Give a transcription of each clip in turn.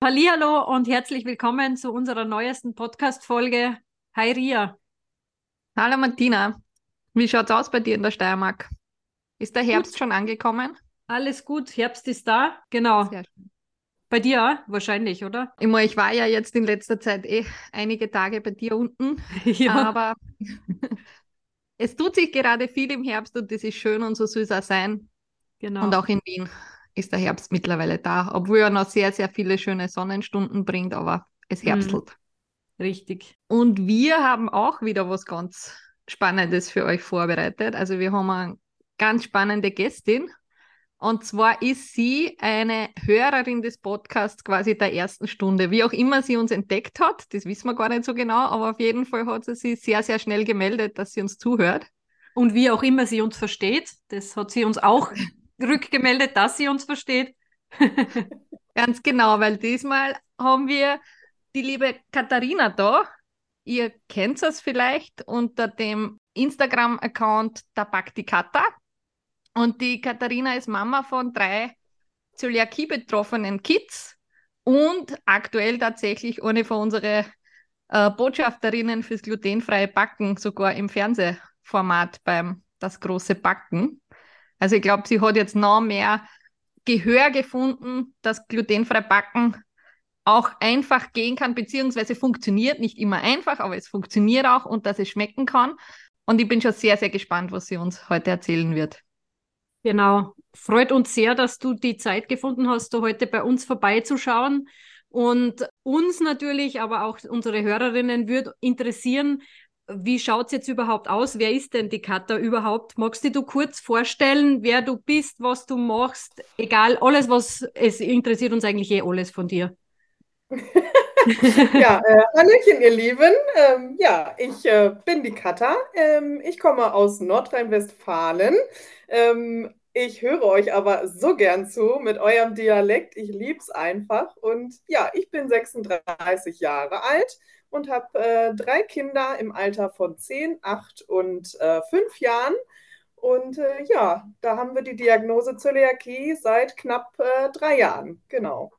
Hallo und herzlich willkommen zu unserer neuesten Podcast-Folge. Hi Ria. Hallo Martina. Wie schaut's aus bei dir in der Steiermark? Ist der Herbst gut. schon angekommen? Alles gut, Herbst ist da. Genau. Bei dir wahrscheinlich, oder? Ich, meine, ich war ja jetzt in letzter Zeit eh einige Tage bei dir unten, ja. aber es tut sich gerade viel im Herbst und das ist schön und so soll es auch sein. Genau. Und auch in Wien ist der Herbst mittlerweile da, obwohl er noch sehr, sehr viele schöne Sonnenstunden bringt, aber es mhm. herbstelt. Richtig. Und wir haben auch wieder was ganz Spannendes für euch vorbereitet. Also wir haben eine ganz spannende Gästin. Und zwar ist sie eine Hörerin des Podcasts quasi der ersten Stunde. Wie auch immer sie uns entdeckt hat, das wissen wir gar nicht so genau, aber auf jeden Fall hat sie sich sehr, sehr schnell gemeldet, dass sie uns zuhört. Und wie auch immer sie uns versteht, das hat sie uns auch rückgemeldet, dass sie uns versteht. Ganz genau, weil diesmal haben wir die liebe Katharina da. Ihr kennt es vielleicht unter dem Instagram-Account da backt die Kata. Und die Katharina ist Mama von drei Zöliakie betroffenen Kids und aktuell tatsächlich eine von unseren äh, Botschafterinnen fürs glutenfreie Backen, sogar im Fernsehformat beim Das große Backen. Also ich glaube, sie hat jetzt noch mehr Gehör gefunden, dass glutenfrei Backen auch einfach gehen kann, beziehungsweise funktioniert. Nicht immer einfach, aber es funktioniert auch und dass es schmecken kann. Und ich bin schon sehr, sehr gespannt, was sie uns heute erzählen wird. Genau. Freut uns sehr, dass du die Zeit gefunden hast, da heute bei uns vorbeizuschauen. Und uns natürlich, aber auch unsere Hörerinnen würde interessieren, wie schaut es jetzt überhaupt aus? Wer ist denn die Katha überhaupt? Magst du dir kurz vorstellen, wer du bist, was du machst? Egal, alles, was es interessiert uns eigentlich eh alles von dir. ja, äh, Hallöchen, ihr Lieben. Ähm, ja, ich äh, bin die Katha. Ähm, ich komme aus Nordrhein-Westfalen. Ähm, ich höre euch aber so gern zu mit eurem Dialekt. Ich liebe es einfach. Und ja, ich bin 36 Jahre alt und habe äh, drei Kinder im Alter von 10, 8 und äh, 5 Jahren. Und äh, ja, da haben wir die Diagnose Zöliakie seit knapp äh, drei Jahren. Genau.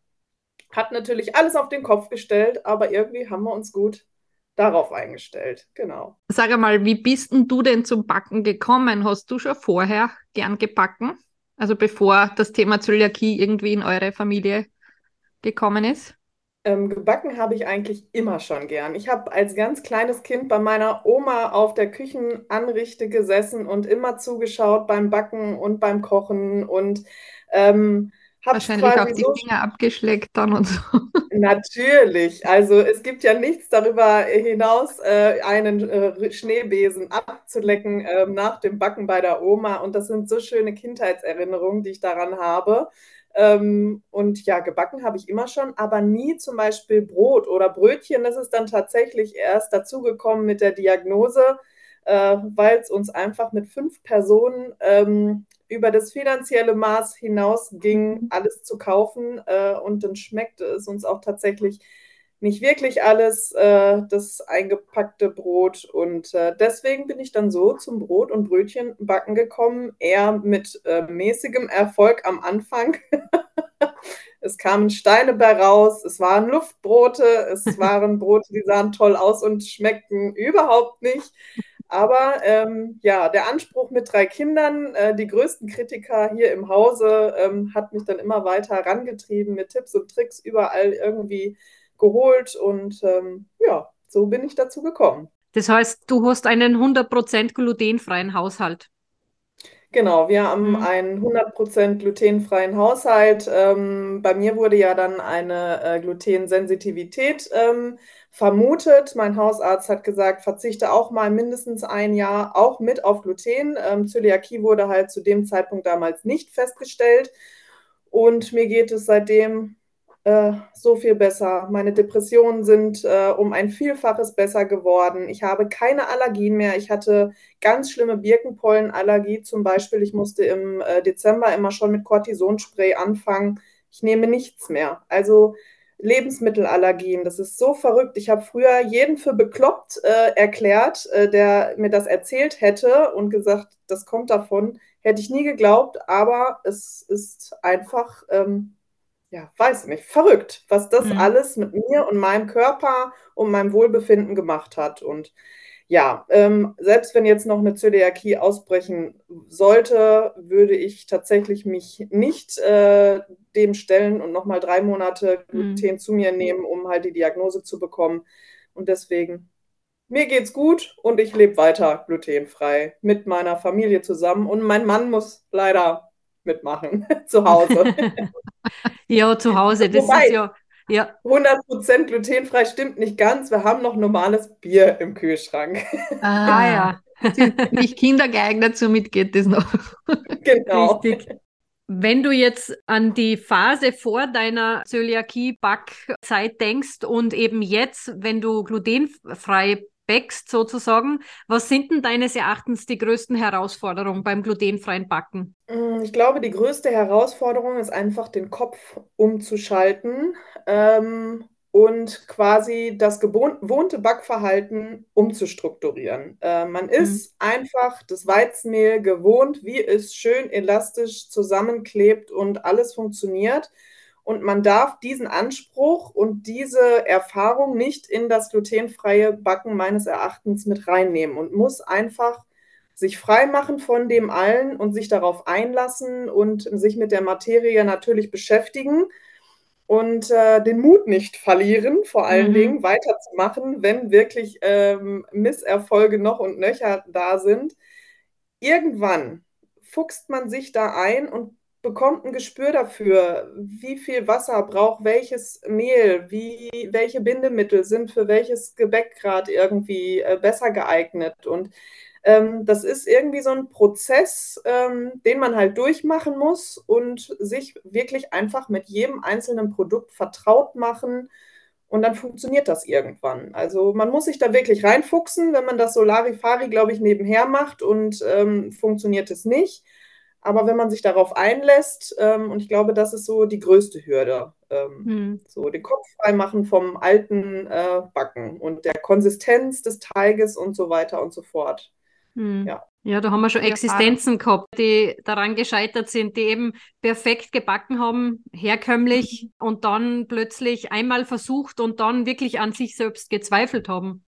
Hat natürlich alles auf den Kopf gestellt, aber irgendwie haben wir uns gut darauf eingestellt. Genau. Sag mal, wie bist denn du denn zum Backen gekommen? Hast du schon vorher gern gebacken? Also bevor das Thema Zöliakie irgendwie in eure Familie gekommen ist? Ähm, gebacken habe ich eigentlich immer schon gern. Ich habe als ganz kleines Kind bei meiner Oma auf der Küchenanrichte gesessen und immer zugeschaut beim Backen und beim Kochen und ähm, habe Wahrscheinlich auch die so Finger abgeschleckt dann und so. Natürlich. Also es gibt ja nichts darüber hinaus, äh, einen äh, Schneebesen abzulecken äh, nach dem Backen bei der Oma. Und das sind so schöne Kindheitserinnerungen, die ich daran habe. Ähm, und ja, gebacken habe ich immer schon, aber nie zum Beispiel Brot oder Brötchen. Das ist dann tatsächlich erst dazugekommen mit der Diagnose, äh, weil es uns einfach mit fünf Personen ähm, über das finanzielle Maß hinaus ging, mhm. alles zu kaufen. Äh, und dann schmeckte es uns auch tatsächlich nicht wirklich alles, äh, das eingepackte Brot. Und äh, deswegen bin ich dann so zum Brot- und Brötchenbacken gekommen, eher mit äh, mäßigem Erfolg am Anfang. es kamen Steine bei raus, es waren Luftbrote, es waren Brote, die sahen toll aus und schmeckten überhaupt nicht. Aber ähm, ja, der Anspruch mit drei Kindern, äh, die größten Kritiker hier im Hause, ähm, hat mich dann immer weiter herangetrieben mit Tipps und Tricks überall irgendwie geholt und ähm, ja, so bin ich dazu gekommen. Das heißt, du hast einen 100% glutenfreien Haushalt. Genau, wir haben mhm. einen 100% glutenfreien Haushalt. Ähm, bei mir wurde ja dann eine äh, Glutensensitivität ähm, vermutet. Mein Hausarzt hat gesagt, verzichte auch mal mindestens ein Jahr auch mit auf Gluten. Ähm, Zöliakie wurde halt zu dem Zeitpunkt damals nicht festgestellt. Und mir geht es seitdem äh, so viel besser. Meine Depressionen sind äh, um ein Vielfaches besser geworden. Ich habe keine Allergien mehr. Ich hatte ganz schlimme Birkenpollenallergie zum Beispiel. Ich musste im äh, Dezember immer schon mit Cortisonspray anfangen. Ich nehme nichts mehr. Also Lebensmittelallergien, das ist so verrückt. Ich habe früher jeden für bekloppt äh, erklärt, äh, der mir das erzählt hätte und gesagt, das kommt davon. Hätte ich nie geglaubt, aber es ist einfach ähm, ja, weiß nicht, verrückt, was das mhm. alles mit mir und meinem Körper und meinem Wohlbefinden gemacht hat. Und ja, ähm, selbst wenn jetzt noch eine Zöliakie ausbrechen sollte, würde ich tatsächlich mich nicht äh, dem stellen und nochmal drei Monate mhm. Gluten mhm. zu mir nehmen, um halt die Diagnose zu bekommen. Und deswegen, mir geht's gut und ich lebe weiter glutenfrei mit meiner Familie zusammen. Und mein Mann muss leider mitmachen zu Hause. ja, zu Hause, das Wobei, ist ja. Ja. 100% glutenfrei stimmt nicht ganz. Wir haben noch normales Bier im Kühlschrank. Ah, ja. nicht kindergeeignet, somit geht das noch. Genau. Richtig. Wenn du jetzt an die Phase vor deiner Zöliakie-Backzeit denkst und eben jetzt, wenn du glutenfrei backst sozusagen. Was sind denn deines Erachtens die größten Herausforderungen beim glutenfreien Backen? Mm, ich glaube, die größte Herausforderung ist einfach, den Kopf umzuschalten ähm, und quasi das gewohnte Backverhalten umzustrukturieren. Äh, man mhm. ist einfach das Weizenmehl gewohnt, wie es schön elastisch zusammenklebt und alles funktioniert. Und man darf diesen Anspruch und diese Erfahrung nicht in das glutenfreie Backen meines Erachtens mit reinnehmen und muss einfach sich frei machen von dem allen und sich darauf einlassen und sich mit der Materie natürlich beschäftigen und äh, den Mut nicht verlieren, vor allen mhm. Dingen weiterzumachen, wenn wirklich ähm, Misserfolge noch und nöcher da sind. Irgendwann fuchst man sich da ein und bekommt ein Gespür dafür, wie viel Wasser braucht welches Mehl, wie, welche Bindemittel sind für welches Gebäck gerade irgendwie äh, besser geeignet. Und ähm, das ist irgendwie so ein Prozess, ähm, den man halt durchmachen muss und sich wirklich einfach mit jedem einzelnen Produkt vertraut machen. Und dann funktioniert das irgendwann. Also man muss sich da wirklich reinfuchsen. Wenn man das Solarifari, glaube ich, nebenher macht und ähm, funktioniert es nicht. Aber wenn man sich darauf einlässt, ähm, und ich glaube, das ist so die größte Hürde, ähm, hm. so den Kopf freimachen vom alten äh, Backen und der Konsistenz des Teiges und so weiter und so fort. Hm. Ja. Ja, da haben wir schon Existenzen gehabt, die daran gescheitert sind, die eben perfekt gebacken haben, herkömmlich mhm. und dann plötzlich einmal versucht und dann wirklich an sich selbst gezweifelt haben.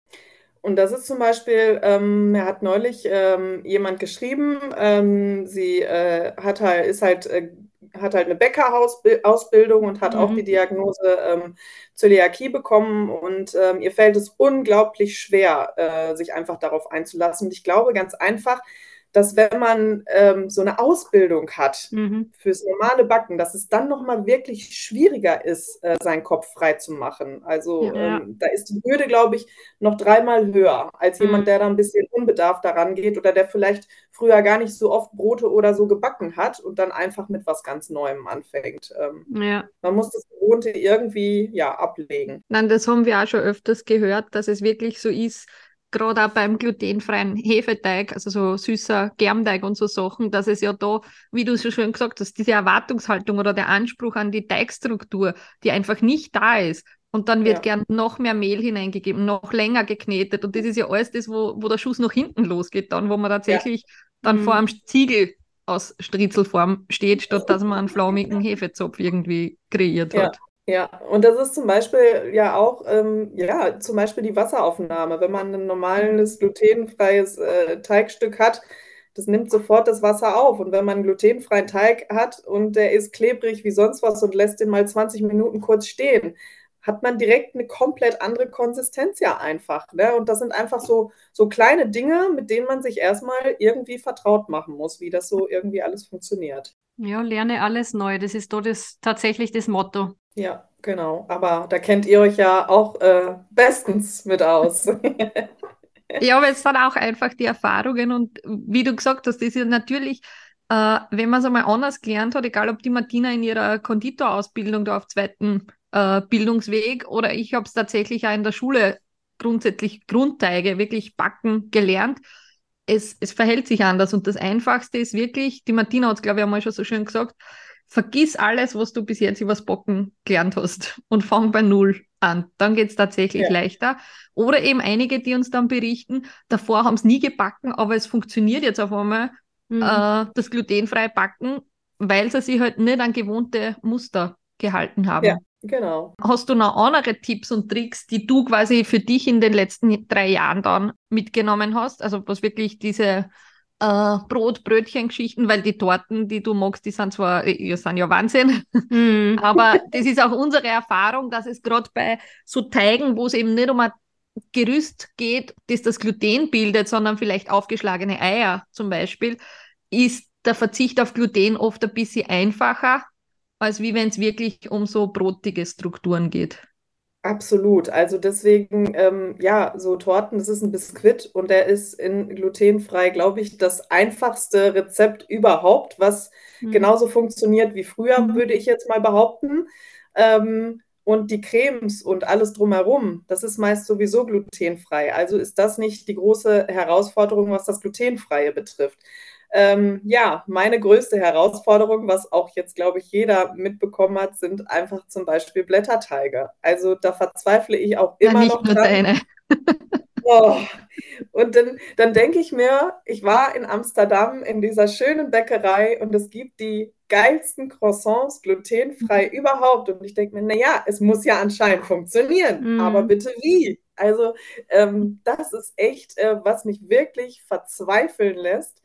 Und das ist zum Beispiel, ähm, er hat neulich ähm, jemand geschrieben, ähm, sie äh, hat halt, ist halt, äh, hat halt eine Bäckerausbildung und hat mhm. auch die Diagnose ähm, Zöliakie bekommen und ähm, ihr fällt es unglaublich schwer, äh, sich einfach darauf einzulassen. Und ich glaube ganz einfach, dass wenn man ähm, so eine Ausbildung hat mhm. fürs normale Backen, dass es dann nochmal wirklich schwieriger ist, äh, seinen Kopf frei zu machen. Also ja. ähm, da ist die Hürde, glaube ich, noch dreimal höher als mhm. jemand, der da ein bisschen unbedarft daran geht oder der vielleicht früher gar nicht so oft Brote oder so gebacken hat und dann einfach mit was ganz Neuem anfängt. Ähm, ja. Man muss das Gewohnte irgendwie ja ablegen. Nein, das haben wir auch schon öfters gehört, dass es wirklich so ist, gerade auch beim glutenfreien Hefeteig, also so süßer Germteig und so Sachen, dass es ja da, wie du so schön gesagt hast, diese Erwartungshaltung oder der Anspruch an die Teigstruktur, die einfach nicht da ist. Und dann wird ja. gern noch mehr Mehl hineingegeben, noch länger geknetet. Und das ist ja alles das, wo, wo der Schuss nach hinten losgeht, dann, wo man tatsächlich ja. dann mhm. vor einem Ziegel aus Striezelform steht, statt dass man einen flaumigen Hefezopf irgendwie kreiert ja. hat. Ja, und das ist zum Beispiel ja auch, ähm, ja, zum Beispiel die Wasseraufnahme. Wenn man ein normales glutenfreies äh, Teigstück hat, das nimmt sofort das Wasser auf. Und wenn man einen glutenfreien Teig hat und der ist klebrig wie sonst was und lässt den mal 20 Minuten kurz stehen, hat man direkt eine komplett andere Konsistenz ja einfach. Ne? Und das sind einfach so, so kleine Dinge, mit denen man sich erstmal irgendwie vertraut machen muss, wie das so irgendwie alles funktioniert. Ja, lerne alles neu. Das ist doch das, tatsächlich das Motto. Ja, genau. Aber da kennt ihr euch ja auch äh, bestens mit aus. ja, aber es sind auch einfach die Erfahrungen und wie du gesagt hast, ist ja natürlich, äh, wenn man es einmal anders gelernt hat, egal ob die Martina in ihrer Konditorausbildung da auf zweiten äh, Bildungsweg oder ich habe es tatsächlich auch in der Schule grundsätzlich Grundteige wirklich backen gelernt. Es, es verhält sich anders und das Einfachste ist wirklich, die Martina hat es, glaube ich, einmal schon so schön gesagt, vergiss alles, was du bis jetzt übers Backen gelernt hast und fang bei Null an. Dann geht es tatsächlich ja. leichter. Oder eben einige, die uns dann berichten, davor haben es nie gebacken, aber es funktioniert jetzt auf einmal, mhm. äh, das glutenfreie Backen, weil sie sich halt nicht an gewohnte Muster gehalten haben. Ja. Genau. Hast du noch andere Tipps und Tricks, die du quasi für dich in den letzten drei Jahren dann mitgenommen hast? Also was wirklich diese äh, Brot, Brötchen, Geschichten, weil die Torten, die du magst, die sind zwar, die sind ja Wahnsinn, mm. aber das ist auch unsere Erfahrung, dass es gerade bei so Teigen, wo es eben nicht um ein Gerüst geht, das das Gluten bildet, sondern vielleicht aufgeschlagene Eier zum Beispiel, ist der Verzicht auf Gluten oft ein bisschen einfacher, als wie wenn es wirklich um so brotige Strukturen geht. Absolut. Also deswegen, ähm, ja, so Torten, das ist ein Biskuit und der ist in glutenfrei, glaube ich, das einfachste Rezept überhaupt, was mhm. genauso funktioniert wie früher, mhm. würde ich jetzt mal behaupten. Ähm, und die Cremes und alles drumherum, das ist meist sowieso glutenfrei. Also ist das nicht die große Herausforderung, was das Glutenfreie betrifft. Ähm, ja, meine größte Herausforderung, was auch jetzt, glaube ich, jeder mitbekommen hat, sind einfach zum Beispiel Blätterteige. Also da verzweifle ich auch immer ja, noch dran. Oh. Und dann, dann denke ich mir, ich war in Amsterdam in dieser schönen Bäckerei und es gibt die geilsten Croissants glutenfrei mhm. überhaupt. Und ich denke mir, naja, es muss ja anscheinend funktionieren, mhm. aber bitte wie? Also ähm, das ist echt, äh, was mich wirklich verzweifeln lässt.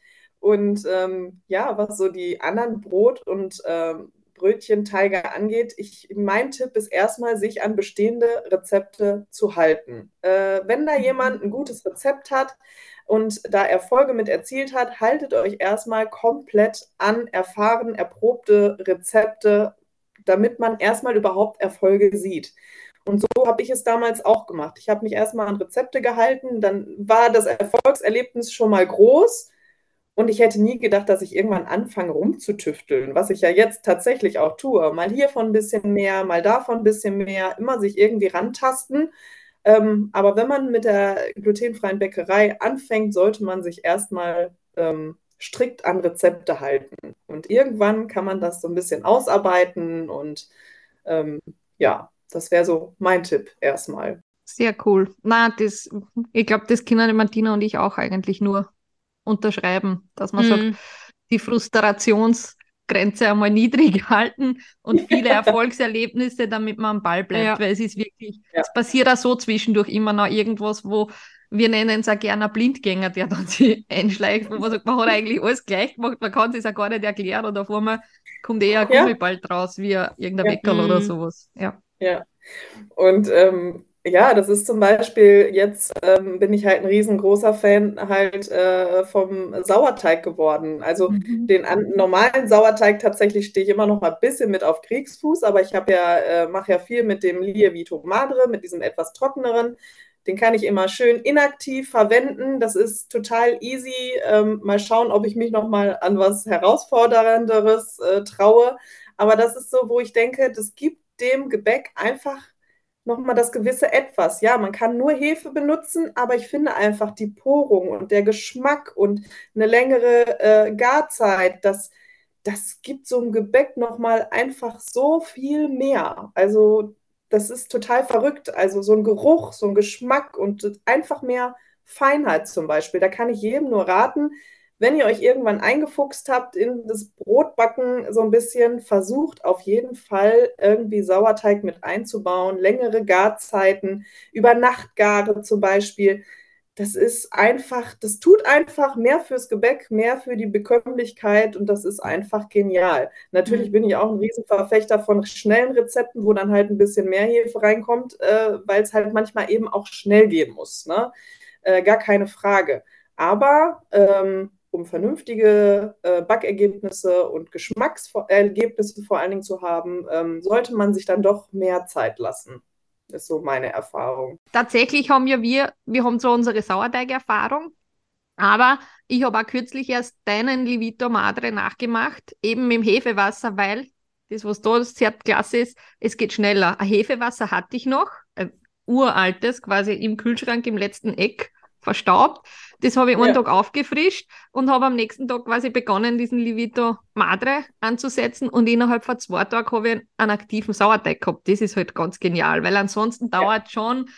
Und ähm, ja, was so die anderen Brot- und ähm, Brötchenteige angeht, ich, mein Tipp ist erstmal, sich an bestehende Rezepte zu halten. Äh, wenn da jemand ein gutes Rezept hat und da Erfolge mit erzielt hat, haltet euch erstmal komplett an erfahren, erprobte Rezepte, damit man erstmal überhaupt Erfolge sieht. Und so habe ich es damals auch gemacht. Ich habe mich erstmal an Rezepte gehalten, dann war das Erfolgserlebnis schon mal groß und ich hätte nie gedacht, dass ich irgendwann anfange rumzutüfteln, was ich ja jetzt tatsächlich auch tue. Mal hiervon ein bisschen mehr, mal davon ein bisschen mehr, immer sich irgendwie rantasten. Ähm, aber wenn man mit der glutenfreien Bäckerei anfängt, sollte man sich erstmal ähm, strikt an Rezepte halten. Und irgendwann kann man das so ein bisschen ausarbeiten und ähm, ja, das wäre so mein Tipp erstmal. Sehr cool. Na, das, ich glaube, das kennen Martina und ich auch eigentlich nur unterschreiben, dass man mhm. sagt, die Frustrationsgrenze einmal niedrig halten und viele Erfolgserlebnisse, damit man am Ball bleibt, ja. weil es ist wirklich, ja. es passiert auch so zwischendurch immer noch irgendwas, wo wir nennen es auch gerne Blindgänger, der dann sich einschleicht, wo man sagt, man hat eigentlich alles gleich gemacht, man kann es ja gar nicht erklären und auf einmal kommt eher ein Gummiball draus, wie irgendein ja. Weckerl oder mhm. sowas. Ja. Ja. Und ähm, ja, das ist zum Beispiel, jetzt ähm, bin ich halt ein riesengroßer Fan halt äh, vom Sauerteig geworden. Also mhm. den an, normalen Sauerteig tatsächlich stehe ich immer noch mal ein bisschen mit auf Kriegsfuß, aber ich habe ja, äh, mache ja viel mit dem Lievito Madre, mit diesem etwas trockeneren. Den kann ich immer schön inaktiv verwenden. Das ist total easy. Ähm, mal schauen, ob ich mich noch mal an was herausfordernderes äh, traue. Aber das ist so, wo ich denke, das gibt dem Gebäck einfach nochmal das gewisse Etwas. Ja, man kann nur Hefe benutzen, aber ich finde einfach die Porung und der Geschmack und eine längere äh, Garzeit, das, das gibt so ein Gebäck nochmal einfach so viel mehr. Also das ist total verrückt. Also so ein Geruch, so ein Geschmack und einfach mehr Feinheit zum Beispiel. Da kann ich jedem nur raten, wenn ihr euch irgendwann eingefuchst habt in das Brotbacken so ein bisschen, versucht auf jeden Fall irgendwie Sauerteig mit einzubauen, längere Garzeiten, über Nachtgare zum Beispiel. Das ist einfach, das tut einfach mehr fürs Gebäck, mehr für die Bekömmlichkeit und das ist einfach genial. Natürlich mhm. bin ich auch ein Riesenverfechter von schnellen Rezepten, wo dann halt ein bisschen mehr Hefe reinkommt, äh, weil es halt manchmal eben auch schnell gehen muss. Ne? Äh, gar keine Frage. Aber ähm, um vernünftige äh, Backergebnisse und Geschmacksergebnisse vor allen Dingen zu haben, ähm, sollte man sich dann doch mehr Zeit lassen. Ist so meine Erfahrung. Tatsächlich haben ja wir, wir haben zwar unsere Sauerteig-Erfahrung, aber ich habe auch kürzlich erst deinen Livito Madre nachgemacht, eben mit Hefewasser, weil Das, was da sehr klasse ist, es geht schneller. Ein Hefewasser hatte ich noch, ein uraltes, quasi im Kühlschrank im letzten Eck verstaubt. Das habe ich einen Tag aufgefrischt und habe am nächsten Tag quasi begonnen, diesen Livito Madre anzusetzen und innerhalb von zwei Tagen habe ich einen aktiven Sauerteig gehabt. Das ist halt ganz genial, weil ansonsten ja. dauert schon,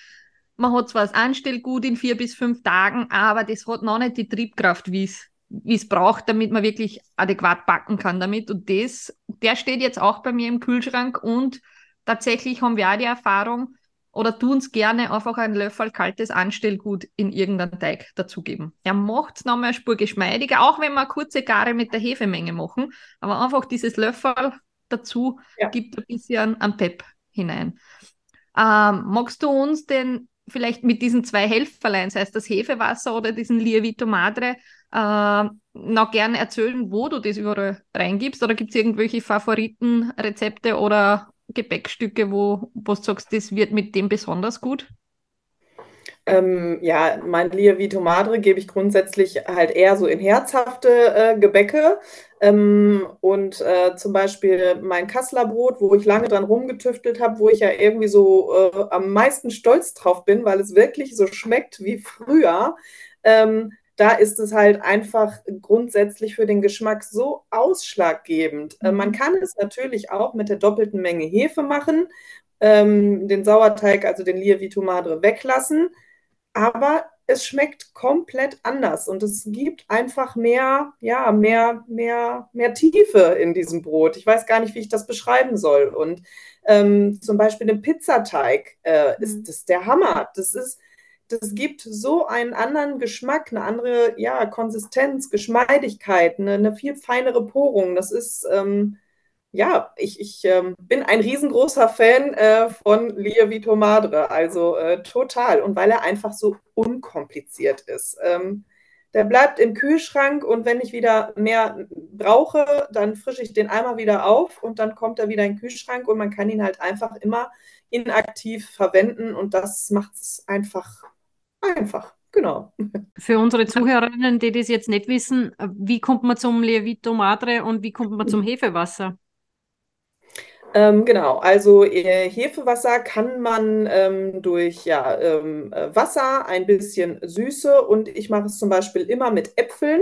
man hat zwar das Anstellgut in vier bis fünf Tagen, aber das hat noch nicht die Triebkraft, wie es wie es braucht, damit man wirklich adäquat backen kann damit. Und das, der steht jetzt auch bei mir im Kühlschrank und tatsächlich haben wir auch die Erfahrung oder tun es gerne einfach einen Löffel kaltes Anstellgut in irgendeinen Teig dazugeben. Er macht es nochmal eine Spur geschmeidiger, auch wenn wir kurze Gare mit der Hefemenge machen, aber einfach dieses Löffel dazu ja. gibt ein bisschen an Pep hinein. Ähm, magst du uns denn vielleicht mit diesen zwei Helferlein, sei es das Hefewasser oder diesen Lievito Madre, äh, noch gerne erzählen, wo du das überall reingibst? Oder gibt es irgendwelche Favoritenrezepte oder Gebäckstücke, wo, wo du sagst, das wird mit dem besonders gut? Ähm, ja, mein Lievito Madre gebe ich grundsätzlich halt eher so in herzhafte äh, Gebäcke. Ähm, und äh, zum Beispiel mein Kasseler Brot, wo ich lange dran rumgetüftelt habe, wo ich ja irgendwie so äh, am meisten stolz drauf bin, weil es wirklich so schmeckt wie früher. Ähm, da ist es halt einfach grundsätzlich für den Geschmack so ausschlaggebend. Äh, man mhm. kann es natürlich auch mit der doppelten Menge Hefe machen, ähm, den Sauerteig, also den Lievito Madre, weglassen, aber es schmeckt komplett anders und es gibt einfach mehr, ja, mehr, mehr, mehr Tiefe in diesem Brot. Ich weiß gar nicht, wie ich das beschreiben soll. Und ähm, zum Beispiel den Pizzateig äh, ist mhm. das der Hammer. Das ist das gibt so einen anderen Geschmack, eine andere ja, Konsistenz, Geschmeidigkeit, eine, eine viel feinere Porung. Das ist, ähm, ja, ich, ich ähm, bin ein riesengroßer Fan äh, von Lievito Madre, also äh, total. Und weil er einfach so unkompliziert ist. Ähm, der bleibt im Kühlschrank und wenn ich wieder mehr brauche, dann frische ich den einmal wieder auf und dann kommt er wieder in den Kühlschrank und man kann ihn halt einfach immer inaktiv verwenden und das macht es einfach Einfach, genau. Für unsere Zuhörerinnen, die das jetzt nicht wissen, wie kommt man zum Lievito Madre und wie kommt man zum Hefewasser? Ähm, genau, also äh, Hefewasser kann man ähm, durch ja, ähm, Wasser, ein bisschen Süße und ich mache es zum Beispiel immer mit Äpfeln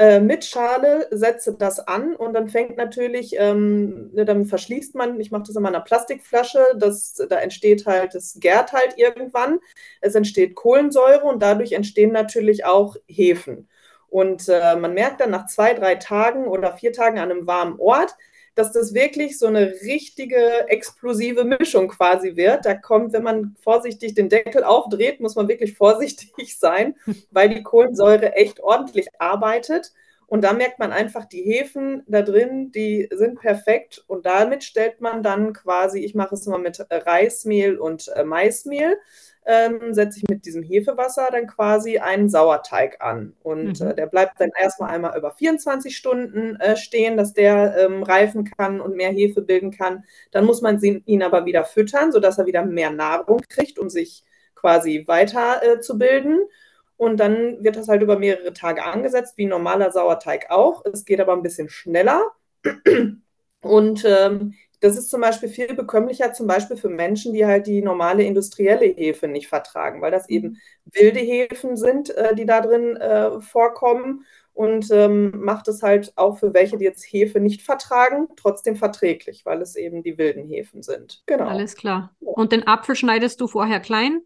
äh, mit Schale, setze das an und dann fängt natürlich, ähm, ne, dann verschließt man, ich mache das in meiner Plastikflasche, das, da entsteht halt, das gärt halt irgendwann, es entsteht Kohlensäure und dadurch entstehen natürlich auch Hefen. Und äh, man merkt dann nach zwei, drei Tagen oder vier Tagen an einem warmen Ort, dass das wirklich so eine richtige explosive Mischung quasi wird. Da kommt, wenn man vorsichtig den Deckel aufdreht, muss man wirklich vorsichtig sein, weil die Kohlensäure echt ordentlich arbeitet. Und da merkt man einfach, die Hefen da drin, die sind perfekt. Und damit stellt man dann quasi, ich mache es immer mit Reismehl und äh, Maismehl ähm, setze ich mit diesem Hefewasser dann quasi einen Sauerteig an. Und mhm. äh, der bleibt dann erstmal einmal über 24 Stunden äh, stehen, dass der ähm, reifen kann und mehr Hefe bilden kann. Dann muss man ihn aber wieder füttern, sodass er wieder mehr Nahrung kriegt, um sich quasi weiter äh, zu bilden. Und dann wird das halt über mehrere Tage angesetzt, wie normaler Sauerteig auch. Es geht aber ein bisschen schneller. Und ähm, das ist zum Beispiel viel bekömmlicher, zum Beispiel für Menschen, die halt die normale industrielle Hefe nicht vertragen, weil das eben wilde Hefen sind, äh, die da drin äh, vorkommen und ähm, macht es halt auch für welche, die jetzt Hefe nicht vertragen, trotzdem verträglich, weil es eben die wilden Hefen sind. Genau. Alles klar. Und den Apfel schneidest du vorher klein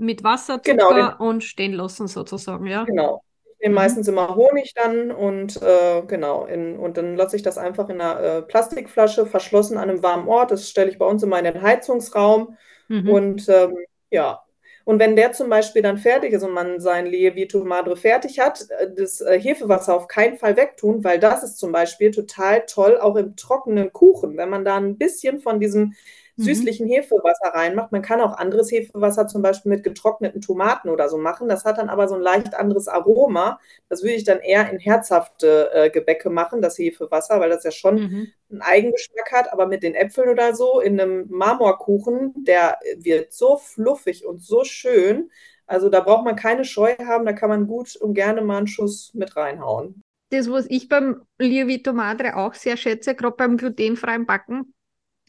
mit Wasser, Zucker genau, und stehen lassen sozusagen, ja? Genau nehme mhm. meistens immer Honig dann und äh, genau, in, und dann lasse ich das einfach in einer äh, Plastikflasche verschlossen an einem warmen Ort. Das stelle ich bei uns immer in den Heizungsraum. Mhm. Und ähm, ja, und wenn der zum Beispiel dann fertig ist und man sein Lievito Madre fertig hat, äh, das äh, Hefewasser auf keinen Fall wegtun, weil das ist zum Beispiel total toll, auch im trockenen Kuchen. Wenn man da ein bisschen von diesem Mhm. süßlichen Hefewasser reinmacht. Man kann auch anderes Hefewasser zum Beispiel mit getrockneten Tomaten oder so machen. Das hat dann aber so ein leicht anderes Aroma. Das würde ich dann eher in herzhafte äh, Gebäcke machen, das Hefewasser, weil das ja schon mhm. einen Eigengeschmack hat. Aber mit den Äpfeln oder so in einem Marmorkuchen, der wird so fluffig und so schön. Also da braucht man keine Scheu haben, da kann man gut und gerne mal einen Schuss mit reinhauen. das, was ich beim Lievito Madre auch sehr schätze, gerade beim glutenfreien Backen,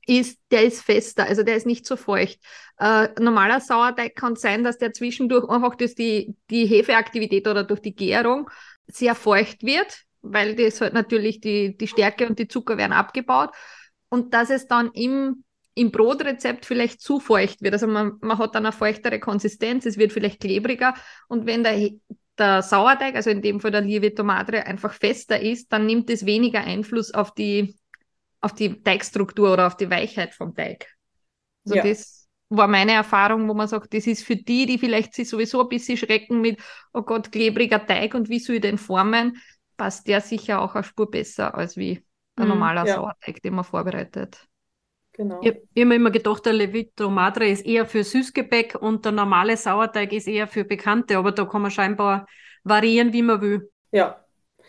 ist, der ist fester, also der ist nicht so feucht. Äh, normaler Sauerteig kann sein, dass der zwischendurch einfach durch die, die Hefeaktivität oder durch die Gärung sehr feucht wird, weil das halt natürlich die, die Stärke und die Zucker werden abgebaut und dass es dann im, im Brotrezept vielleicht zu feucht wird. Also man, man hat dann eine feuchtere Konsistenz, es wird vielleicht klebriger und wenn der, der Sauerteig, also in dem Fall der Lievito Madre, einfach fester ist, dann nimmt es weniger Einfluss auf die, auf die Teigstruktur oder auf die Weichheit vom Teig. Also ja. das war meine Erfahrung, wo man sagt, das ist für die, die vielleicht sich sowieso ein bisschen schrecken mit, oh Gott, klebriger Teig und wie soll ich den formen, passt der sicher auch eine Spur besser als wie ein mhm, normaler ja. Sauerteig, den man vorbereitet. Genau. Ich, ich habe mir immer gedacht, der Levito Madre ist eher für Süßgebäck und der normale Sauerteig ist eher für Bekannte, aber da kann man scheinbar variieren, wie man will. Ja,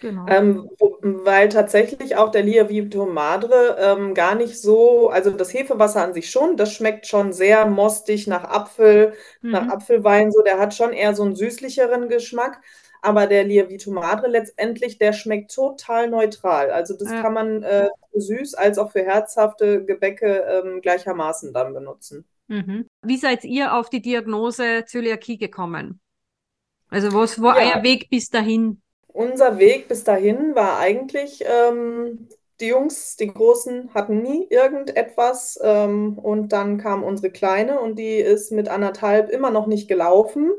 Genau. Ähm, weil tatsächlich auch der Lievito Madre ähm, gar nicht so, also das Hefewasser an sich schon, das schmeckt schon sehr mostig nach Apfel, mhm. nach Apfelwein, so, der hat schon eher so einen süßlicheren Geschmack. Aber der Lievito Madre letztendlich, der schmeckt total neutral. Also das ja. kann man äh, für süß als auch für herzhafte Gebäcke ähm, gleichermaßen dann benutzen. Mhm. Wie seid ihr auf die Diagnose Zöliakie gekommen? Also was war ja. euer Weg bis dahin? Unser Weg bis dahin war eigentlich, ähm, die Jungs, die Großen, hatten nie irgendetwas. Ähm, und dann kam unsere Kleine und die ist mit anderthalb immer noch nicht gelaufen.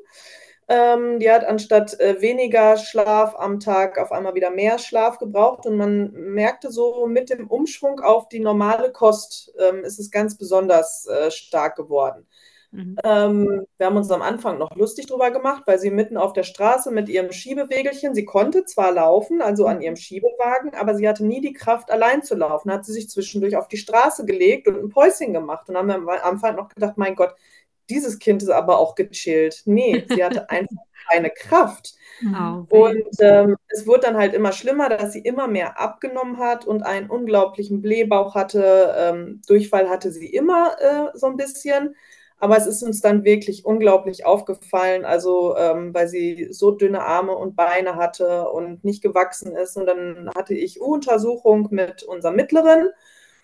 Ähm, die hat anstatt äh, weniger Schlaf am Tag auf einmal wieder mehr Schlaf gebraucht. Und man merkte so mit dem Umschwung auf die normale Kost ähm, ist es ganz besonders äh, stark geworden. Mhm. Ähm, wir haben uns am Anfang noch lustig drüber gemacht, weil sie mitten auf der Straße mit ihrem Schiebewegelchen, sie konnte zwar laufen, also an ihrem Schiebewagen, aber sie hatte nie die Kraft, allein zu laufen. Hat sie sich zwischendurch auf die Straße gelegt und ein Päuschen gemacht. Und haben wir am Anfang noch gedacht, mein Gott, dieses Kind ist aber auch gechillt. Nee, sie hatte einfach keine Kraft. Oh, und ähm, es wurde dann halt immer schlimmer, dass sie immer mehr abgenommen hat und einen unglaublichen Blähbauch hatte. Ähm, Durchfall hatte sie immer äh, so ein bisschen. Aber es ist uns dann wirklich unglaublich aufgefallen, also ähm, weil sie so dünne Arme und Beine hatte und nicht gewachsen ist. Und dann hatte ich U-Untersuchung mit unserer Mittleren.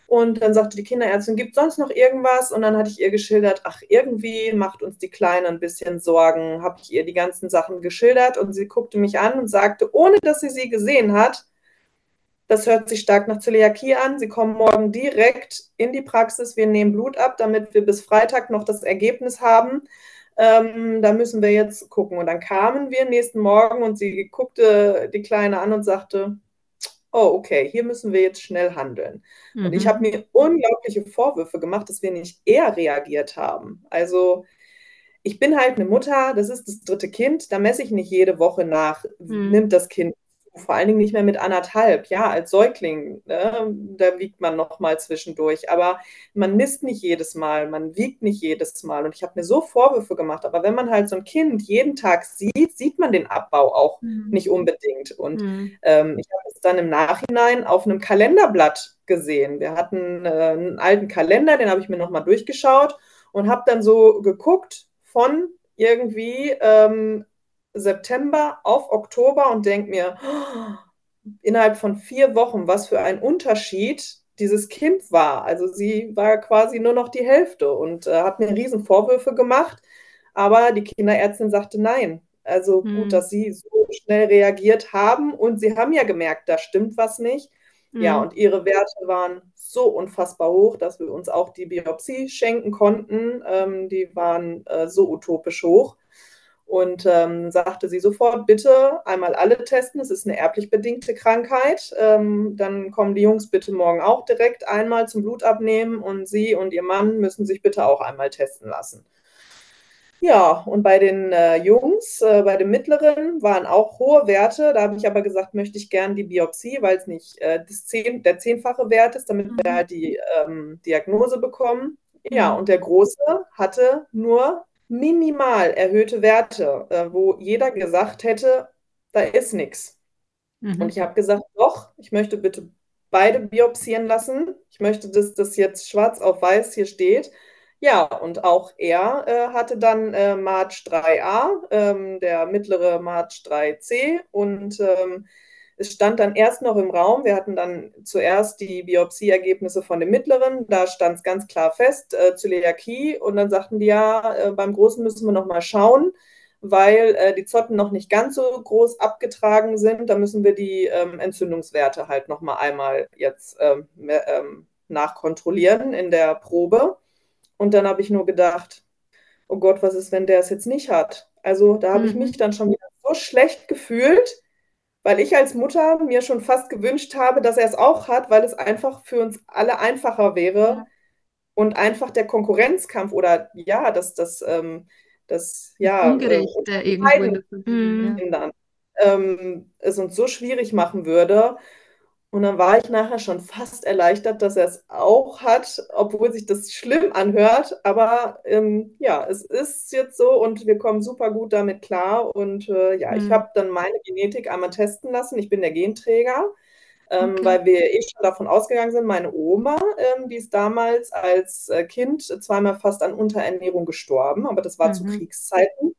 Und dann sagte die Kinderärztin, gibt sonst noch irgendwas? Und dann hatte ich ihr geschildert, ach, irgendwie macht uns die Kleine ein bisschen Sorgen. Habe ich ihr die ganzen Sachen geschildert und sie guckte mich an und sagte, ohne dass sie sie gesehen hat, das hört sich stark nach Zöliakie an. Sie kommen morgen direkt in die Praxis. Wir nehmen Blut ab, damit wir bis Freitag noch das Ergebnis haben. Ähm, da müssen wir jetzt gucken. Und dann kamen wir nächsten Morgen und sie guckte die Kleine an und sagte, oh, okay, hier müssen wir jetzt schnell handeln. Mhm. Und ich mhm. habe mir unglaubliche Vorwürfe gemacht, dass wir nicht eher reagiert haben. Also ich bin halt eine Mutter, das ist das dritte Kind, da messe ich nicht jede Woche nach, mhm. nimmt das Kind vor allen Dingen nicht mehr mit anderthalb. Ja, als Säugling, ne, da wiegt man noch mal zwischendurch. Aber man misst nicht jedes Mal, man wiegt nicht jedes Mal. Und ich habe mir so Vorwürfe gemacht. Aber wenn man halt so ein Kind jeden Tag sieht, sieht man den Abbau auch mhm. nicht unbedingt. Und mhm. ähm, ich habe es dann im Nachhinein auf einem Kalenderblatt gesehen. Wir hatten äh, einen alten Kalender, den habe ich mir noch mal durchgeschaut und habe dann so geguckt von irgendwie ähm, September auf Oktober und denke mir, oh, innerhalb von vier Wochen, was für ein Unterschied dieses Kind war. Also sie war quasi nur noch die Hälfte und äh, hat mir riesen Vorwürfe gemacht. Aber die Kinderärztin sagte nein. Also hm. gut, dass sie so schnell reagiert haben und sie haben ja gemerkt, da stimmt was nicht. Hm. Ja, und ihre Werte waren so unfassbar hoch, dass wir uns auch die Biopsie schenken konnten. Ähm, die waren äh, so utopisch hoch. Und ähm, sagte sie sofort, bitte einmal alle testen, es ist eine erblich bedingte Krankheit. Ähm, dann kommen die Jungs bitte morgen auch direkt einmal zum Blut abnehmen und sie und ihr Mann müssen sich bitte auch einmal testen lassen. Ja, und bei den äh, Jungs, äh, bei den mittleren, waren auch hohe Werte. Da habe ich aber gesagt, möchte ich gern die Biopsie, weil es nicht äh, zehn, der zehnfache Wert ist, damit mhm. wir halt die ähm, Diagnose bekommen. Ja, mhm. und der Große hatte nur minimal erhöhte Werte, äh, wo jeder gesagt hätte, da ist nichts. Mhm. Und ich habe gesagt, doch, ich möchte bitte beide biopsieren lassen. Ich möchte, dass das jetzt schwarz auf weiß hier steht. Ja, und auch er äh, hatte dann äh, March 3a, ähm, der mittlere March 3c und ähm, es stand dann erst noch im Raum, wir hatten dann zuerst die Biopsieergebnisse von dem mittleren, da stand es ganz klar fest, äh, Zöliakie. Und dann sagten die ja, äh, beim Großen müssen wir noch mal schauen, weil äh, die Zotten noch nicht ganz so groß abgetragen sind, da müssen wir die ähm, Entzündungswerte halt noch mal einmal jetzt ähm, ähm, nachkontrollieren in der Probe. Und dann habe ich nur gedacht, oh Gott, was ist, wenn der es jetzt nicht hat? Also da habe mhm. ich mich dann schon wieder so schlecht gefühlt, weil ich als Mutter mir schon fast gewünscht habe, dass er es auch hat, weil es einfach für uns alle einfacher wäre ja. und einfach der Konkurrenzkampf oder ja, dass das, ähm, das ja, Ungerechte äh, irgendwo in der Familie, ähm, es uns so schwierig machen würde. Und dann war ich nachher schon fast erleichtert, dass er es auch hat, obwohl sich das schlimm anhört. Aber ähm, ja, es ist jetzt so und wir kommen super gut damit klar. Und äh, ja, mhm. ich habe dann meine Genetik einmal testen lassen. Ich bin der Genträger, ähm, okay. weil wir eh schon davon ausgegangen sind, meine Oma, ähm, die ist damals als äh, Kind zweimal fast an Unterernährung gestorben, aber das war mhm. zu Kriegszeiten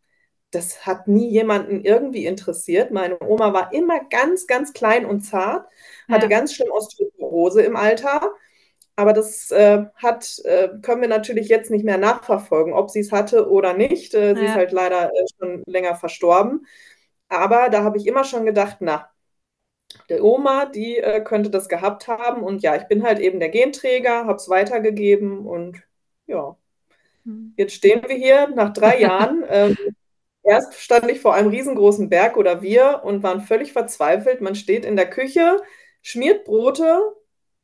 das hat nie jemanden irgendwie interessiert. Meine Oma war immer ganz, ganz klein und zart, hatte ja. ganz schlimm Osteoporose im Alter. Aber das äh, hat, äh, können wir natürlich jetzt nicht mehr nachverfolgen, ob sie es hatte oder nicht. Äh, sie ja. ist halt leider äh, schon länger verstorben. Aber da habe ich immer schon gedacht, na, der Oma, die äh, könnte das gehabt haben. Und ja, ich bin halt eben der Genträger, habe es weitergegeben und ja, hm. jetzt stehen wir hier nach drei Jahren. Ähm, Erst stand ich vor einem riesengroßen Berg oder wir und waren völlig verzweifelt. Man steht in der Küche, schmiert Brote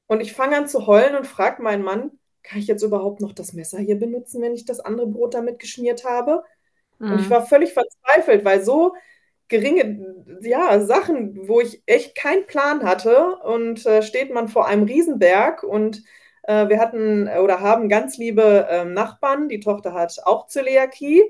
und ich fange an zu heulen und frage meinen Mann, kann ich jetzt überhaupt noch das Messer hier benutzen, wenn ich das andere Brot damit geschmiert habe? Mhm. Und ich mhm. war völlig verzweifelt, weil so geringe ja, Sachen, wo ich echt keinen Plan hatte und äh, steht man vor einem Riesenberg und äh, wir hatten oder haben ganz liebe äh, Nachbarn, die Tochter hat auch Zöliakie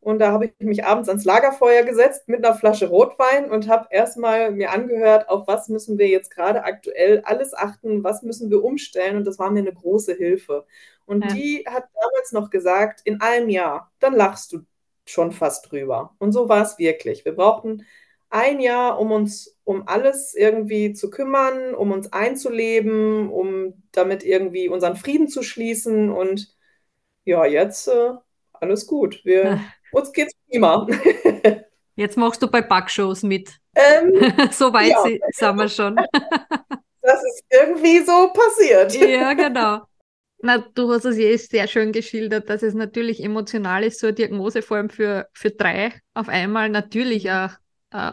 und da habe ich mich abends ans Lagerfeuer gesetzt mit einer Flasche Rotwein und habe erstmal mir angehört, auf was müssen wir jetzt gerade aktuell alles achten, was müssen wir umstellen. Und das war mir eine große Hilfe. Und ja. die hat damals noch gesagt, in einem Jahr, dann lachst du schon fast drüber. Und so war es wirklich. Wir brauchten ein Jahr, um uns um alles irgendwie zu kümmern, um uns einzuleben, um damit irgendwie unseren Frieden zu schließen. Und ja, jetzt äh, alles gut. Wir Uns geht's prima. Jetzt machst du bei Backshows mit. Ähm, so weit ja. sind wir schon. das ist irgendwie so passiert. Ja, genau. Na, du hast es eh sehr schön geschildert, dass es natürlich emotional ist, so eine Diagnose, vor allem für, für drei auf einmal natürlich auch, äh,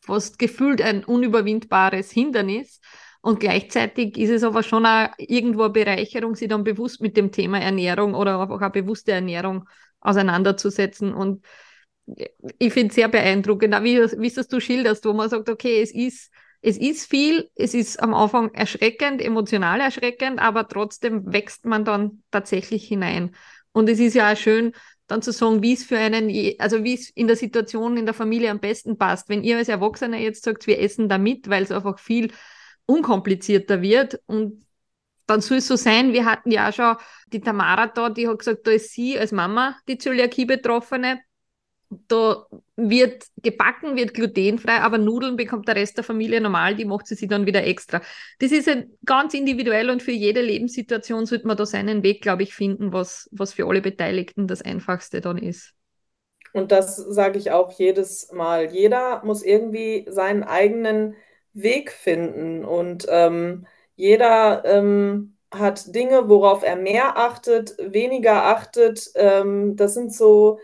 fast gefühlt ein unüberwindbares Hindernis. Und gleichzeitig ist es aber schon auch irgendwo eine Bereicherung, sich dann bewusst mit dem Thema Ernährung oder einfach auch bewusste Ernährung auseinanderzusetzen. Und ich finde es sehr beeindruckend, wie, wie es du schilderst, wo man sagt, okay, es ist, es ist viel, es ist am Anfang erschreckend, emotional erschreckend, aber trotzdem wächst man dann tatsächlich hinein. Und es ist ja auch schön, dann zu sagen, wie es für einen, also wie es in der Situation in der Familie am besten passt. Wenn ihr als Erwachsene jetzt sagt, wir essen da mit, weil es einfach viel unkomplizierter wird und dann soll es so sein, wir hatten ja auch schon die Tamara da, die hat gesagt, da ist sie als Mama die Zöliakie-Betroffene. Da wird gebacken, wird glutenfrei, aber Nudeln bekommt der Rest der Familie normal, die macht sie sich dann wieder extra. Das ist ganz individuell und für jede Lebenssituation sollte man da seinen Weg, glaube ich, finden, was, was für alle Beteiligten das Einfachste dann ist. Und das sage ich auch jedes Mal. Jeder muss irgendwie seinen eigenen Weg finden und ähm, jeder ähm, hat Dinge, worauf er mehr achtet, weniger achtet. Ähm, das sind so,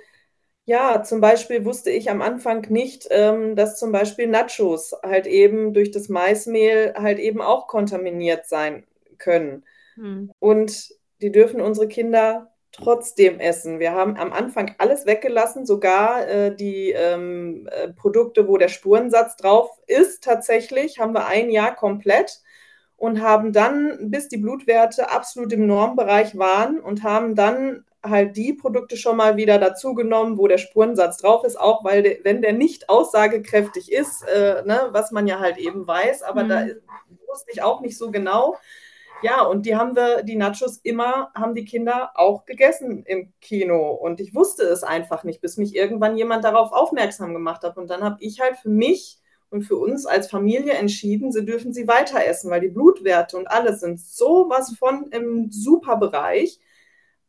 ja, zum Beispiel wusste ich am Anfang nicht, ähm, dass zum Beispiel Nachos halt eben durch das Maismehl halt eben auch kontaminiert sein können. Hm. Und die dürfen unsere Kinder trotzdem essen. Wir haben am Anfang alles weggelassen, sogar äh, die ähm, äh, Produkte, wo der Spurensatz drauf ist, tatsächlich, haben wir ein Jahr komplett und haben dann, bis die Blutwerte absolut im Normbereich waren und haben dann halt die Produkte schon mal wieder dazugenommen, wo der Spurensatz drauf ist, auch weil der, wenn der nicht aussagekräftig ist, äh, ne, was man ja halt eben weiß, aber mhm. da wusste ich auch nicht so genau. Ja, und die haben wir, die Nachos immer, haben die Kinder auch gegessen im Kino. Und ich wusste es einfach nicht, bis mich irgendwann jemand darauf aufmerksam gemacht hat. Und dann habe ich halt für mich und für uns als Familie entschieden, sie dürfen sie weiter essen, weil die Blutwerte und alles sind sowas von im super Bereich.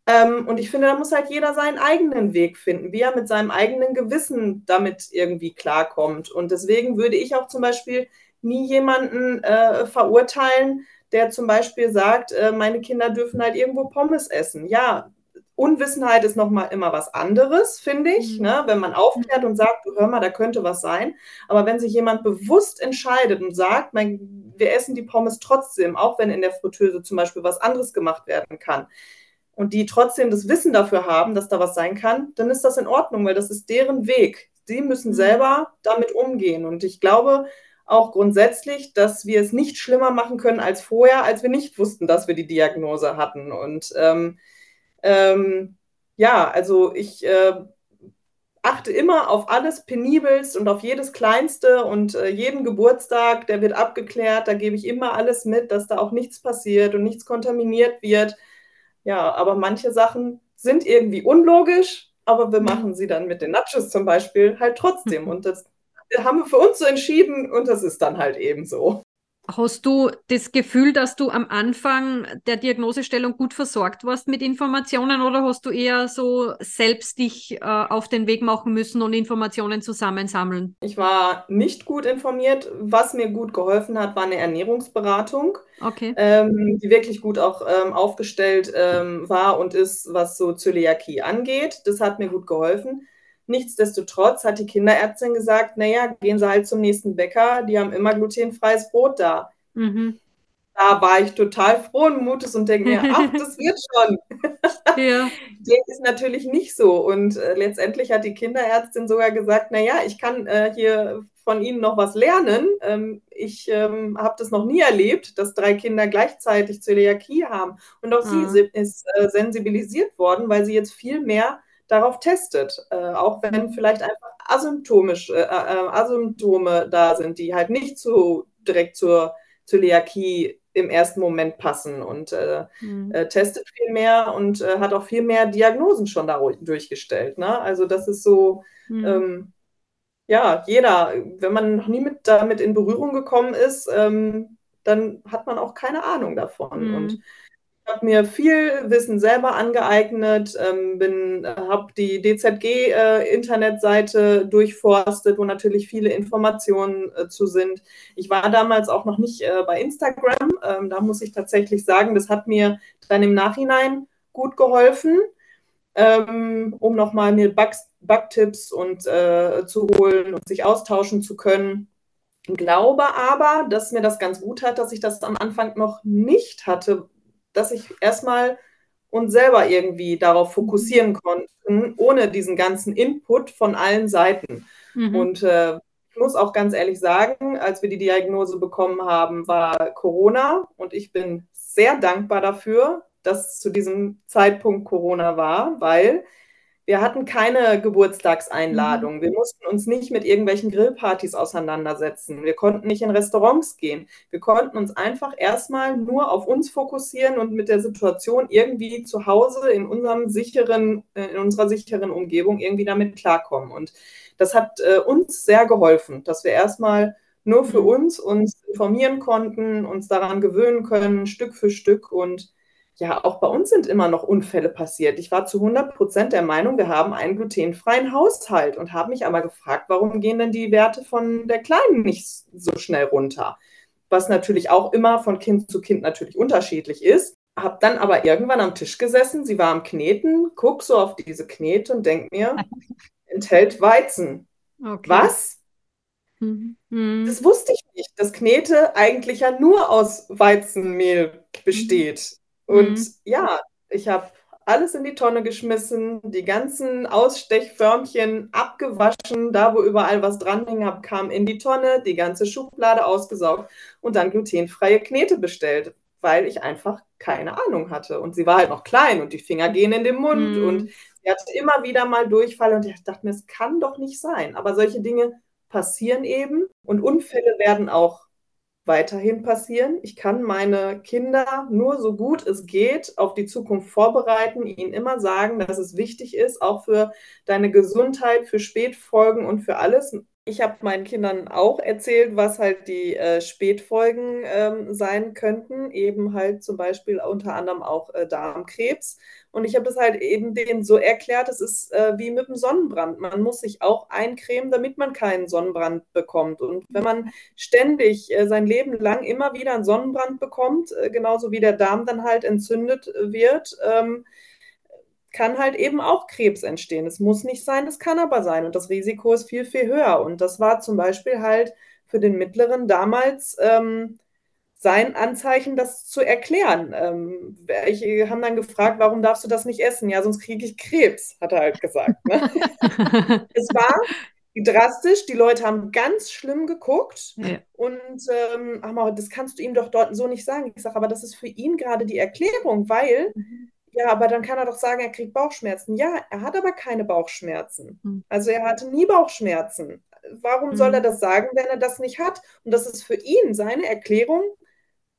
Ähm, und ich finde, da muss halt jeder seinen eigenen Weg finden, wie er mit seinem eigenen Gewissen damit irgendwie klarkommt. Und deswegen würde ich auch zum Beispiel nie jemanden äh, verurteilen, der zum Beispiel sagt, äh, meine Kinder dürfen halt irgendwo Pommes essen. Ja, Unwissenheit ist nochmal immer was anderes, finde ich, mhm. ne? wenn man aufklärt und sagt, hör mal, da könnte was sein. Aber wenn sich jemand bewusst entscheidet und sagt, mein, wir essen die Pommes trotzdem, auch wenn in der Fritteuse zum Beispiel was anderes gemacht werden kann, und die trotzdem das Wissen dafür haben, dass da was sein kann, dann ist das in Ordnung, weil das ist deren Weg. Sie müssen mhm. selber damit umgehen. Und ich glaube auch grundsätzlich, dass wir es nicht schlimmer machen können als vorher, als wir nicht wussten, dass wir die Diagnose hatten. Und ähm, ähm, ja, also ich äh, achte immer auf alles penibelst und auf jedes Kleinste und äh, jeden Geburtstag, der wird abgeklärt, da gebe ich immer alles mit, dass da auch nichts passiert und nichts kontaminiert wird. Ja, aber manche Sachen sind irgendwie unlogisch, aber wir machen sie dann mit den Nachos zum Beispiel halt trotzdem. Und das haben wir für uns so entschieden und das ist dann halt eben so. Hast du das Gefühl, dass du am Anfang der Diagnosestellung gut versorgt warst mit Informationen oder hast du eher so selbst dich äh, auf den Weg machen müssen und Informationen zusammensammeln? Ich war nicht gut informiert. Was mir gut geholfen hat, war eine Ernährungsberatung, okay. ähm, die wirklich gut auch ähm, aufgestellt ähm, war und ist, was so Zöliakie angeht. Das hat mir gut geholfen. Nichtsdestotrotz hat die Kinderärztin gesagt, naja, gehen Sie halt zum nächsten Bäcker, die haben immer glutenfreies Brot da. Mhm. Da war ich total frohen Mutes und denke mir, ach, das wird schon. ja. Dem ist natürlich nicht so. Und äh, letztendlich hat die Kinderärztin sogar gesagt, naja, ich kann äh, hier von Ihnen noch was lernen. Ähm, ich ähm, habe das noch nie erlebt, dass drei Kinder gleichzeitig Zöliakie haben. Und auch mhm. sie ist äh, sensibilisiert worden, weil sie jetzt viel mehr darauf testet, äh, auch wenn vielleicht einfach asymptomisch, äh, äh, Asymptome da sind, die halt nicht so direkt zur Zöliakie im ersten Moment passen und äh, mhm. Äh, testet viel mehr und äh, hat auch viel mehr Diagnosen schon dadurch gestellt. Ne? Also das ist so, mhm. ähm, ja, jeder, wenn man noch nie mit, damit in Berührung gekommen ist, ähm, dann hat man auch keine Ahnung davon. Mhm. Und habe mir viel Wissen selber angeeignet, ähm, habe die DZG-Internetseite äh, durchforstet, wo natürlich viele Informationen äh, zu sind. Ich war damals auch noch nicht äh, bei Instagram. Ähm, da muss ich tatsächlich sagen, das hat mir dann im Nachhinein gut geholfen, ähm, um nochmal mir Bugtipps und äh, zu holen und sich austauschen zu können. Ich glaube aber, dass mir das ganz gut hat, dass ich das am Anfang noch nicht hatte, dass ich erstmal uns selber irgendwie darauf mhm. fokussieren konnten, ohne diesen ganzen Input von allen Seiten. Mhm. Und äh, ich muss auch ganz ehrlich sagen, als wir die Diagnose bekommen haben, war Corona und ich bin sehr dankbar dafür, dass zu diesem Zeitpunkt Corona war, weil wir hatten keine Geburtstagseinladung. Mhm. Wir mussten uns nicht mit irgendwelchen Grillpartys auseinandersetzen. Wir konnten nicht in Restaurants gehen. Wir konnten uns einfach erstmal nur auf uns fokussieren und mit der Situation irgendwie zu Hause in unserem sicheren, äh, in unserer sicheren Umgebung irgendwie damit klarkommen. Und das hat äh, uns sehr geholfen, dass wir erstmal nur für mhm. uns uns informieren konnten, uns daran gewöhnen können, Stück für Stück und ja, auch bei uns sind immer noch Unfälle passiert. Ich war zu 100 Prozent der Meinung, wir haben einen glutenfreien Haushalt und habe mich aber gefragt, warum gehen denn die Werte von der Kleinen nicht so schnell runter? Was natürlich auch immer von Kind zu Kind natürlich unterschiedlich ist. Habe dann aber irgendwann am Tisch gesessen, sie war am Kneten, guck so auf diese Knete und denk mir, enthält Weizen. Okay. Was? Mhm. Das wusste ich nicht, dass Knete eigentlich ja nur aus Weizenmehl besteht. Und mhm. ja, ich habe alles in die Tonne geschmissen, die ganzen Ausstechförmchen abgewaschen, da wo überall was dran hing, hab, kam in die Tonne, die ganze Schublade ausgesaugt und dann glutenfreie Knete bestellt, weil ich einfach keine Ahnung hatte. Und sie war halt noch klein und die Finger gehen in den Mund mhm. und sie hatte immer wieder mal Durchfall und ich dachte mir, es kann doch nicht sein. Aber solche Dinge passieren eben und Unfälle werden auch weiterhin passieren. Ich kann meine Kinder nur so gut es geht auf die Zukunft vorbereiten, ihnen immer sagen, dass es wichtig ist, auch für deine Gesundheit, für Spätfolgen und für alles. ich habe meinen Kindern auch erzählt, was halt die äh, Spätfolgen ähm, sein könnten, eben halt zum Beispiel unter anderem auch äh, Darmkrebs. Und ich habe das halt eben denen so erklärt, es ist äh, wie mit dem Sonnenbrand. Man muss sich auch eincremen, damit man keinen Sonnenbrand bekommt. Und wenn man ständig äh, sein Leben lang immer wieder einen Sonnenbrand bekommt, äh, genauso wie der Darm dann halt entzündet wird, ähm, kann halt eben auch Krebs entstehen. Es muss nicht sein, das kann aber sein. Und das Risiko ist viel, viel höher. Und das war zum Beispiel halt für den Mittleren damals ähm, sein Anzeichen, das zu erklären. Ähm, welche haben dann gefragt, warum darfst du das nicht essen? Ja, sonst kriege ich Krebs, hat er halt gesagt. Ne? es war drastisch, die Leute haben ganz schlimm geguckt ja. und ähm, ach das kannst du ihm doch dort so nicht sagen. Ich sage, aber das ist für ihn gerade die Erklärung, weil mhm. Ja, aber dann kann er doch sagen, er kriegt Bauchschmerzen. Ja, er hat aber keine Bauchschmerzen. Hm. Also er hatte nie Bauchschmerzen. Warum soll er das sagen, wenn er das nicht hat? Und das ist für ihn seine Erklärung,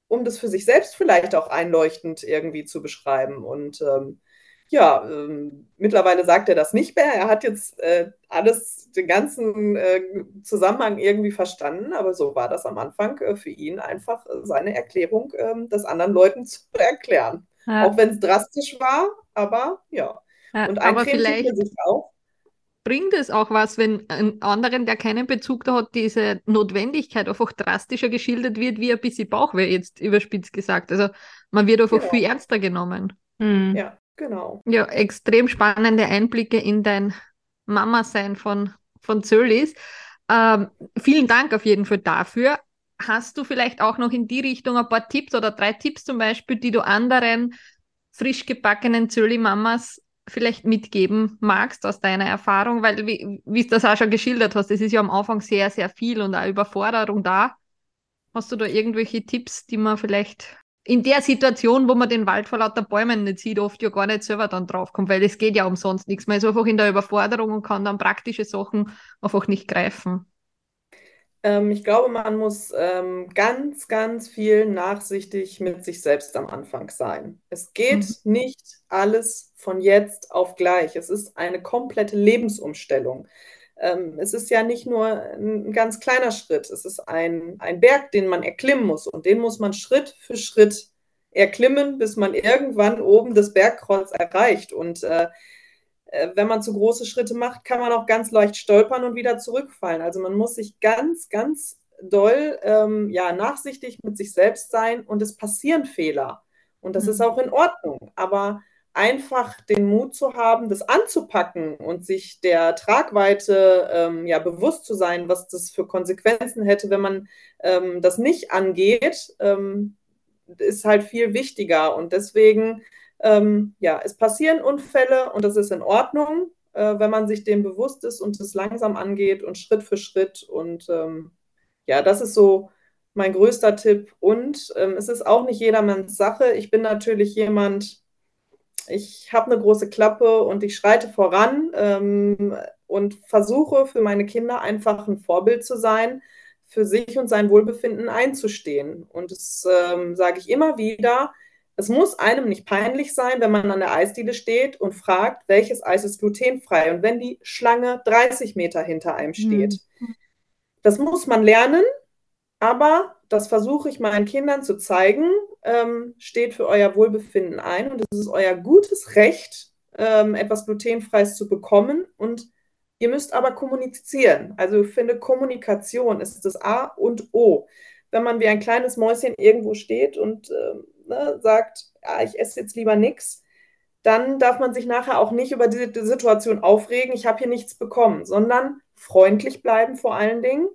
um das für sich selbst vielleicht auch einleuchtend irgendwie zu beschreiben. Und ähm, ja, ähm, mittlerweile sagt er das nicht mehr. Er hat jetzt äh, alles, den ganzen äh, Zusammenhang irgendwie verstanden, aber so war das am Anfang äh, für ihn einfach seine Erklärung, ähm, das anderen Leuten zu erklären. Ja. Auch wenn es drastisch war, aber ja. ja und aber vielleicht sich auch. Bringt es auch was, wenn ein anderen, der keinen Bezug da hat, diese Notwendigkeit einfach drastischer geschildert wird, wie ein bisschen Bauchweh, jetzt überspitzt gesagt. Also man wird einfach genau. viel ernster genommen. Mhm. Ja, genau. Ja, extrem spannende Einblicke in dein Mama-Sein von, von Zölis. Ähm, vielen Dank auf jeden Fall dafür. Hast du vielleicht auch noch in die Richtung ein paar Tipps oder drei Tipps zum Beispiel, die du anderen frisch gebackenen Zöli-Mamas vielleicht mitgeben magst aus deiner Erfahrung? Weil, wie, wie du das auch schon geschildert hast, es ist ja am Anfang sehr, sehr viel und auch Überforderung da. Hast du da irgendwelche Tipps, die man vielleicht in der Situation, wo man den Wald vor lauter Bäumen nicht sieht, oft ja gar nicht selber dann draufkommt, weil es geht ja umsonst nichts. Man ist einfach in der Überforderung und kann dann praktische Sachen einfach nicht greifen. Ähm, ich glaube, man muss ähm, ganz, ganz viel nachsichtig mit sich selbst am Anfang sein. Es geht mhm. nicht alles von jetzt auf gleich. Es ist eine komplette Lebensumstellung. Ähm, es ist ja nicht nur ein ganz kleiner Schritt, es ist ein, ein Berg, den man erklimmen muss und den muss man Schritt für Schritt erklimmen, bis man irgendwann oben das Bergkreuz erreicht. Und äh, äh, wenn man zu große Schritte macht, kann man auch ganz leicht stolpern und wieder zurückfallen. Also man muss sich ganz, ganz doll ähm, ja, nachsichtig mit sich selbst sein und es passieren Fehler. Und das mhm. ist auch in Ordnung. Aber einfach den Mut zu haben, das anzupacken und sich der Tragweite ähm, ja, bewusst zu sein, was das für Konsequenzen hätte, wenn man ähm, das nicht angeht, ähm, ist halt viel wichtiger. Und deswegen ähm, ja, es passieren Unfälle und das ist in Ordnung, äh, wenn man sich dem bewusst ist und es langsam angeht und Schritt für Schritt. Und ähm, ja, das ist so mein größter Tipp. Und ähm, es ist auch nicht jedermanns Sache. Ich bin natürlich jemand, ich habe eine große Klappe und ich schreite voran ähm, und versuche für meine Kinder einfach ein Vorbild zu sein, für sich und sein Wohlbefinden einzustehen. Und das ähm, sage ich immer wieder es muss einem nicht peinlich sein, wenn man an der Eisdiele steht und fragt, welches Eis ist glutenfrei und wenn die Schlange 30 Meter hinter einem steht. Mhm. Das muss man lernen, aber das versuche ich meinen Kindern zu zeigen, ähm, steht für euer Wohlbefinden ein und es ist euer gutes Recht, ähm, etwas glutenfreies zu bekommen und ihr müsst aber kommunizieren. Also ich finde, Kommunikation ist das A und O. Wenn man wie ein kleines Mäuschen irgendwo steht und ähm, ne, sagt, ja, ich esse jetzt lieber nichts, dann darf man sich nachher auch nicht über diese die Situation aufregen, ich habe hier nichts bekommen, sondern freundlich bleiben vor allen Dingen.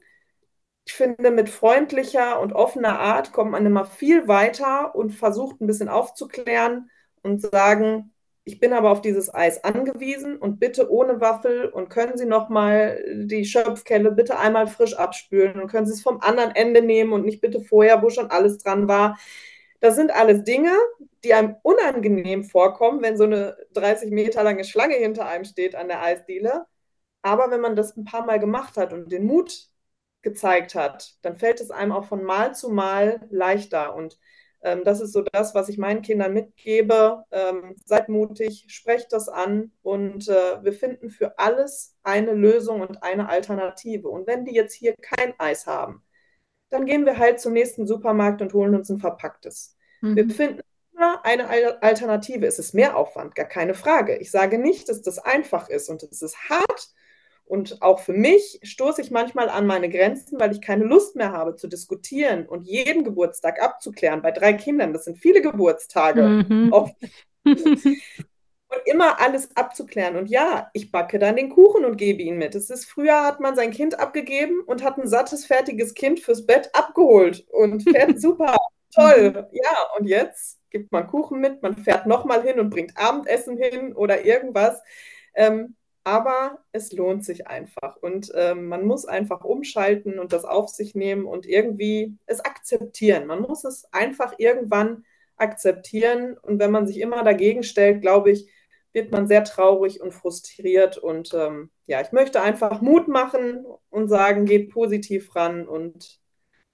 Ich finde, mit freundlicher und offener Art kommt man immer viel weiter und versucht ein bisschen aufzuklären und sagen, ich bin aber auf dieses Eis angewiesen und bitte ohne Waffel und können Sie noch mal die Schöpfkelle bitte einmal frisch abspülen und können Sie es vom anderen Ende nehmen und nicht bitte vorher, wo schon alles dran war. Das sind alles Dinge, die einem unangenehm vorkommen, wenn so eine 30 Meter lange Schlange hinter einem steht an der Eisdiele. Aber wenn man das ein paar Mal gemacht hat und den Mut gezeigt hat, dann fällt es einem auch von Mal zu Mal leichter. Und Ähm, das ist so das, was ich meinen Kindern mitgebe. Ähm, seid mutig, sprecht das an und äh, wir finden für alles eine Lösung und eine Alternative. Und wenn die jetzt hier kein Eis haben, dann gehen wir halt zum nächsten Supermarkt und holen uns ein verpacktes. Mhm. Wir finden immer eine Alternative. Es ist mehr Aufwand, gar keine Frage. Ich sage nicht, dass das einfach ist und es ist hart und auch für mich stoße ich manchmal an meine Grenzen, weil ich keine Lust mehr habe zu diskutieren und jeden Geburtstag abzuklären. Bei drei Kindern, das sind viele Geburtstage. Mhm. und immer alles abzuklären. Und ja, ich backe dann den Kuchen und gebe ihn mit. Es ist früher hat man sein Kind abgegeben und hat ein sattes, fertiges Kind fürs Bett abgeholt und fährt super, toll. Ja, und jetzt gibt man Kuchen mit, man fährt nochmal hin und bringt Abendessen hin oder irgendwas. Ähm, aber es lohnt sich einfach und ähm, man muss einfach umschalten und das auf sich nehmen und irgendwie es akzeptieren. Man muss es einfach irgendwann akzeptieren und wenn man sich immer dagegen stellt, glaube ich, wird man sehr traurig und frustriert und ähm, ja, ich möchte einfach Mut machen und sagen, geht positiv ran und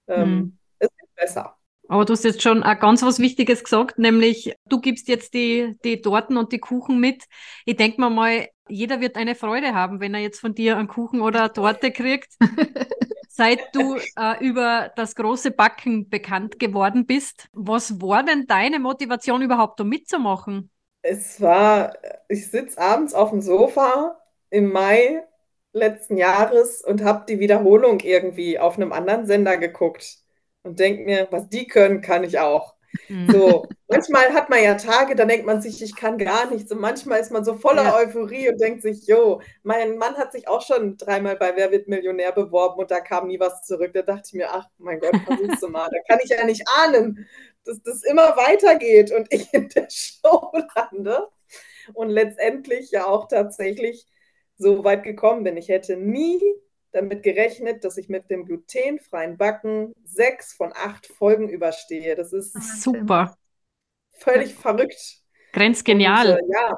ähm, hm. es wird besser. Aber du hast jetzt schon ganz was Wichtiges gesagt, nämlich du gibst jetzt die, die Torten und die Kuchen mit. Ich denke mir mal, jeder wird eine Freude haben, wenn er jetzt von dir einen Kuchen oder eine Torte kriegt. Seit du äh, über das große Backen bekannt geworden bist, was war denn deine Motivation überhaupt, um mitzumachen? Es war, ich sitze abends auf dem Sofa im Mai letzten Jahres und habe die Wiederholung irgendwie auf einem anderen Sender geguckt und denke mir, was die können, kann ich auch. Mhm. So, manchmal hat man ja Tage, da denkt man sich, ich kann gar nichts. Und manchmal ist man so voller ja. Euphorie und denkt sich, jo, mein Mann hat sich auch schon dreimal bei Wer wird Millionär beworben und da kam nie was zurück. Da dachte ich mir, ach mein Gott, versuch's du mal. Da kann ich ja nicht ahnen, dass das immer weitergeht und ich in der Show lande. Und letztendlich ja auch tatsächlich so weit gekommen bin. Ich hätte nie damit gerechnet, dass ich mit dem glutenfreien Backen sechs von acht Folgen überstehe. Das ist super. Völlig ja. verrückt. Grenzgenial. Und, äh, ja.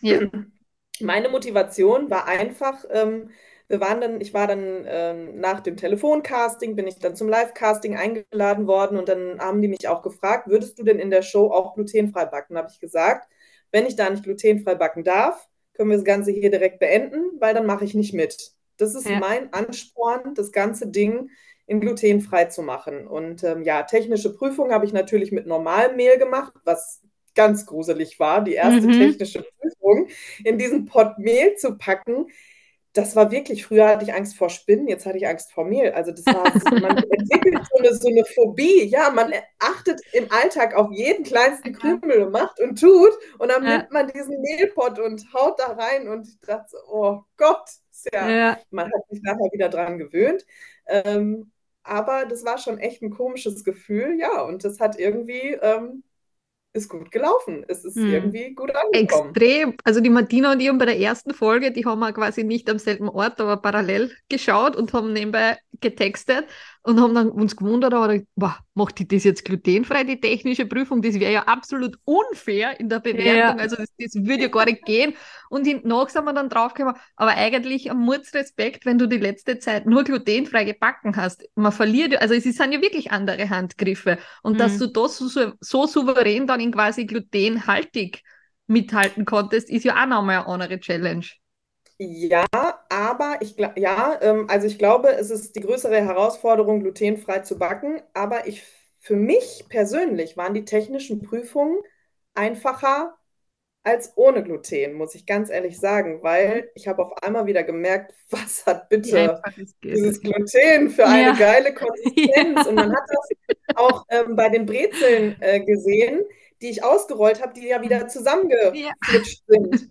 ja. Meine Motivation war einfach, ähm, wir waren dann, ich war dann ähm, nach dem Telefoncasting, bin ich dann zum Live-Casting eingeladen worden und dann haben die mich auch gefragt, würdest du denn in der Show auch glutenfrei backen? Habe ich gesagt, wenn ich da nicht glutenfrei backen darf, können wir das Ganze hier direkt beenden, weil dann mache ich nicht mit. Das ist ja. mein Ansporn, das ganze Ding in glutenfrei zu machen. Und ähm, ja, technische Prüfung habe ich natürlich mit normalem Mehl gemacht, was ganz gruselig war, die erste mhm. technische Prüfung in diesen Pot Mehl zu packen. Das war wirklich, früher hatte ich Angst vor Spinnen, jetzt hatte ich Angst vor Mehl. Also das war, man entwickelt so eine, so eine Phobie. Ja, man achtet im Alltag auf jeden kleinsten Krümel und macht und tut. Und dann ja. nimmt man diesen Mehlpot und haut da rein und ich dachte, so, oh Gott, ja, ja, man hat sich nachher wieder dran gewöhnt. Ähm, aber das war schon echt ein komisches Gefühl, ja, und das hat irgendwie ähm, ist gut gelaufen. Es ist hm. irgendwie gut angekommen. Extrem. Also die Martina und ich haben bei der ersten Folge, die haben wir quasi nicht am selben Ort, aber parallel geschaut und haben nebenbei getextet und haben dann uns gewundert, aber boah, macht die das jetzt glutenfrei, die technische Prüfung? Das wäre ja absolut unfair in der Bewertung. Ja. Also das, das, würde ja gar nicht gehen. Und nach sind wir dann draufgekommen, aber eigentlich am Mutzrespekt, wenn du die letzte Zeit nur glutenfrei gebacken hast. Man verliert, also es sind ja wirklich andere Handgriffe. Und mhm. dass du das so, so souverän dann in quasi glutenhaltig mithalten konntest, ist ja auch nochmal eine andere Challenge. Ja, aber ich ja, ähm, also ich glaube, es ist die größere Herausforderung, glutenfrei zu backen. Aber ich, für mich persönlich waren die technischen Prüfungen einfacher als ohne Gluten, muss ich ganz ehrlich sagen, weil ich habe auf einmal wieder gemerkt, was hat bitte dieses Gluten für eine ja. geile Konsistenz. Ja. Und man hat das auch ähm, bei den Brezeln äh, gesehen, die ich ausgerollt habe, die ja wieder zusammengeflutscht ja. sind.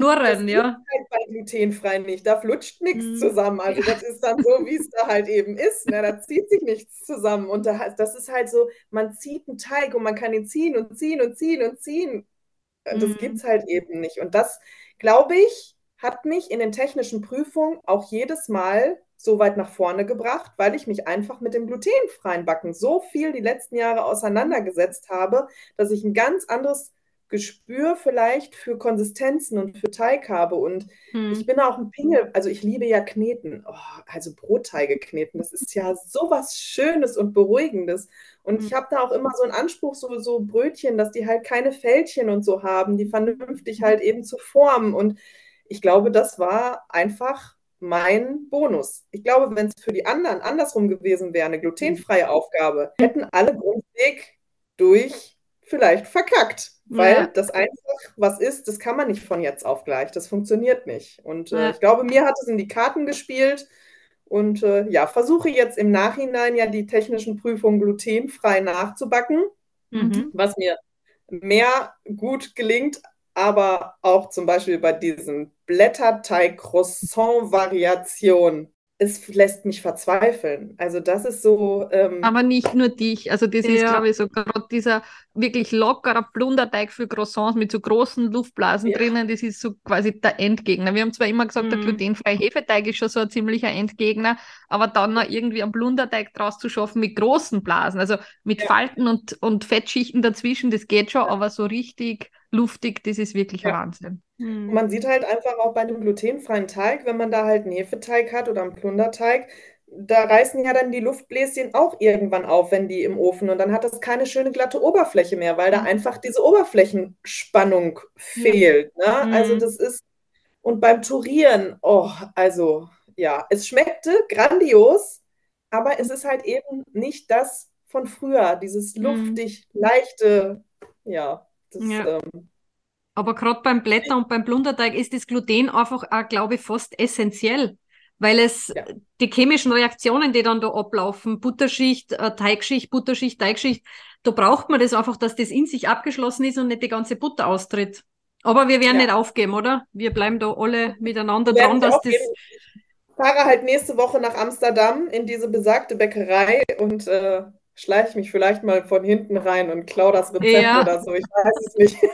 Knurren, ja. Halt bei glutenfrei nicht. Da flutscht nichts mm. zusammen. Also das ist dann so, wie es da halt eben ist. Ne? Da zieht sich nichts zusammen. Und da, das ist halt so, man zieht einen Teig und man kann ihn ziehen und ziehen und ziehen und ziehen. Das mm. gibt es halt eben nicht. Und das, glaube ich, hat mich in den technischen Prüfungen auch jedes Mal so weit nach vorne gebracht, weil ich mich einfach mit dem glutenfreien Backen so viel die letzten Jahre auseinandergesetzt habe, dass ich ein ganz anderes Gespür vielleicht für Konsistenzen und für Teig habe. Und hm. ich bin auch ein Pingel, also ich liebe ja Kneten. Oh, also Brotteige kneten, das ist ja so was Schönes und Beruhigendes. Und hm. ich habe da auch immer so einen Anspruch, so, so Brötchen, dass die halt keine Fältchen und so haben, die vernünftig halt eben zu formen. Und ich glaube, das war einfach mein Bonus. Ich glaube, wenn es für die anderen andersrum gewesen wäre, eine glutenfreie Aufgabe, hätten alle Grundweg durch vielleicht verkackt. Weil ja. das einfach was ist, das kann man nicht von jetzt auf gleich. Das funktioniert nicht. Und äh, ja. ich glaube, mir hat es in die Karten gespielt. Und äh, ja, versuche jetzt im Nachhinein ja die technischen Prüfungen glutenfrei nachzubacken, mhm. was mir mehr gut gelingt, aber auch zum Beispiel bei diesen Blätterteig-Croissant-Variationen es lässt mich verzweifeln. Also das ist so. Ähm, Aber nicht nur dich. Also das ja. ist, glaube ich, so gerade dieser wirklich lockerer Plunderteig für Croissants mit so großen Luftblasen ja. drinnen. Das ist so quasi der Endgegner. Wir haben zwar immer gesagt, mhm. der glutenfreie Hefeteig ist schon so ein ziemlicher Endgegner, aber dann noch irgendwie einen Plunderteig draus zu schaffen mit großen Blasen, also mit ja. Falten und, und Fettschichten dazwischen, das geht schon, aber so richtig luftig, das ist wirklich ja. Wahnsinn. Mhm. Man sieht halt einfach auch bei einem glutenfreien Teig, wenn man da halt einen Hefeteig hat oder einen Plunderteig, da reißen ja dann die Luftbläschen auch irgendwann auf, wenn die im Ofen und dann hat das keine schöne glatte Oberfläche mehr, weil da einfach diese Oberflächenspannung fehlt. Ne? Mhm. Also das ist, und beim Turieren, oh, also ja, es schmeckte grandios, aber es ist halt eben nicht das von früher, dieses luftig, leichte, ja, das, ja. Ähm, aber gerade beim Blätter und beim Blunderteig ist das Gluten einfach, auch, glaube ich, fast essentiell, weil es ja. die chemischen Reaktionen, die dann da ablaufen, Butterschicht, äh, Teigschicht, Butterschicht, Teigschicht, da braucht man das einfach, dass das in sich abgeschlossen ist und nicht die ganze Butter austritt. Aber wir werden ja. nicht aufgeben, oder? Wir bleiben da alle miteinander dran, dass das. Ich fahre halt nächste Woche nach Amsterdam in diese besagte Bäckerei und äh, schleiche mich vielleicht mal von hinten rein und klaue das Rezept ja. oder so. Ich weiß es nicht.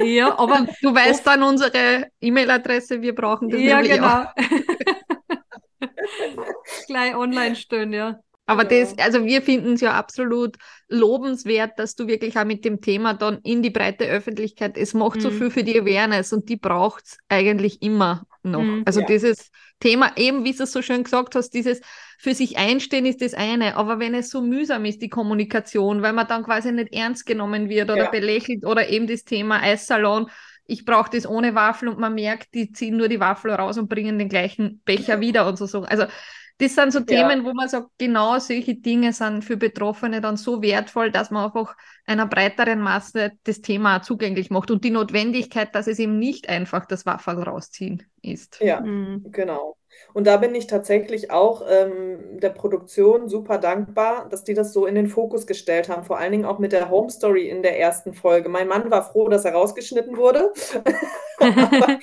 Ja, aber du weißt dann unsere E-Mail-Adresse, wir brauchen das ja, genau. Gleich online stehen, ja. Aber ja. das, also wir finden es ja absolut lobenswert, dass du wirklich auch mit dem Thema dann in die breite Öffentlichkeit, es macht mhm. so viel für die Awareness und die braucht es eigentlich immer noch. Mhm, also ja. dieses Thema, eben wie du es so schön gesagt hast, dieses für sich einstehen ist das eine, aber wenn es so mühsam ist, die Kommunikation, weil man dann quasi nicht ernst genommen wird oder ja. belächelt oder eben das Thema Eissalon, ich brauche das ohne Waffel und man merkt, die ziehen nur die Waffel raus und bringen den gleichen Becher wieder und so. Also das sind so Themen, ja. wo man sagt, genau solche Dinge sind für Betroffene dann so wertvoll, dass man einfach einer breiteren Masse das Thema zugänglich macht und die Notwendigkeit, dass es eben nicht einfach das Waffel rausziehen ist. Ja, mhm. genau. Und da bin ich tatsächlich auch ähm, der Produktion super dankbar, dass die das so in den Fokus gestellt haben. Vor allen Dingen auch mit der Home Story in der ersten Folge. Mein Mann war froh, dass er rausgeschnitten wurde. Aber, ähm,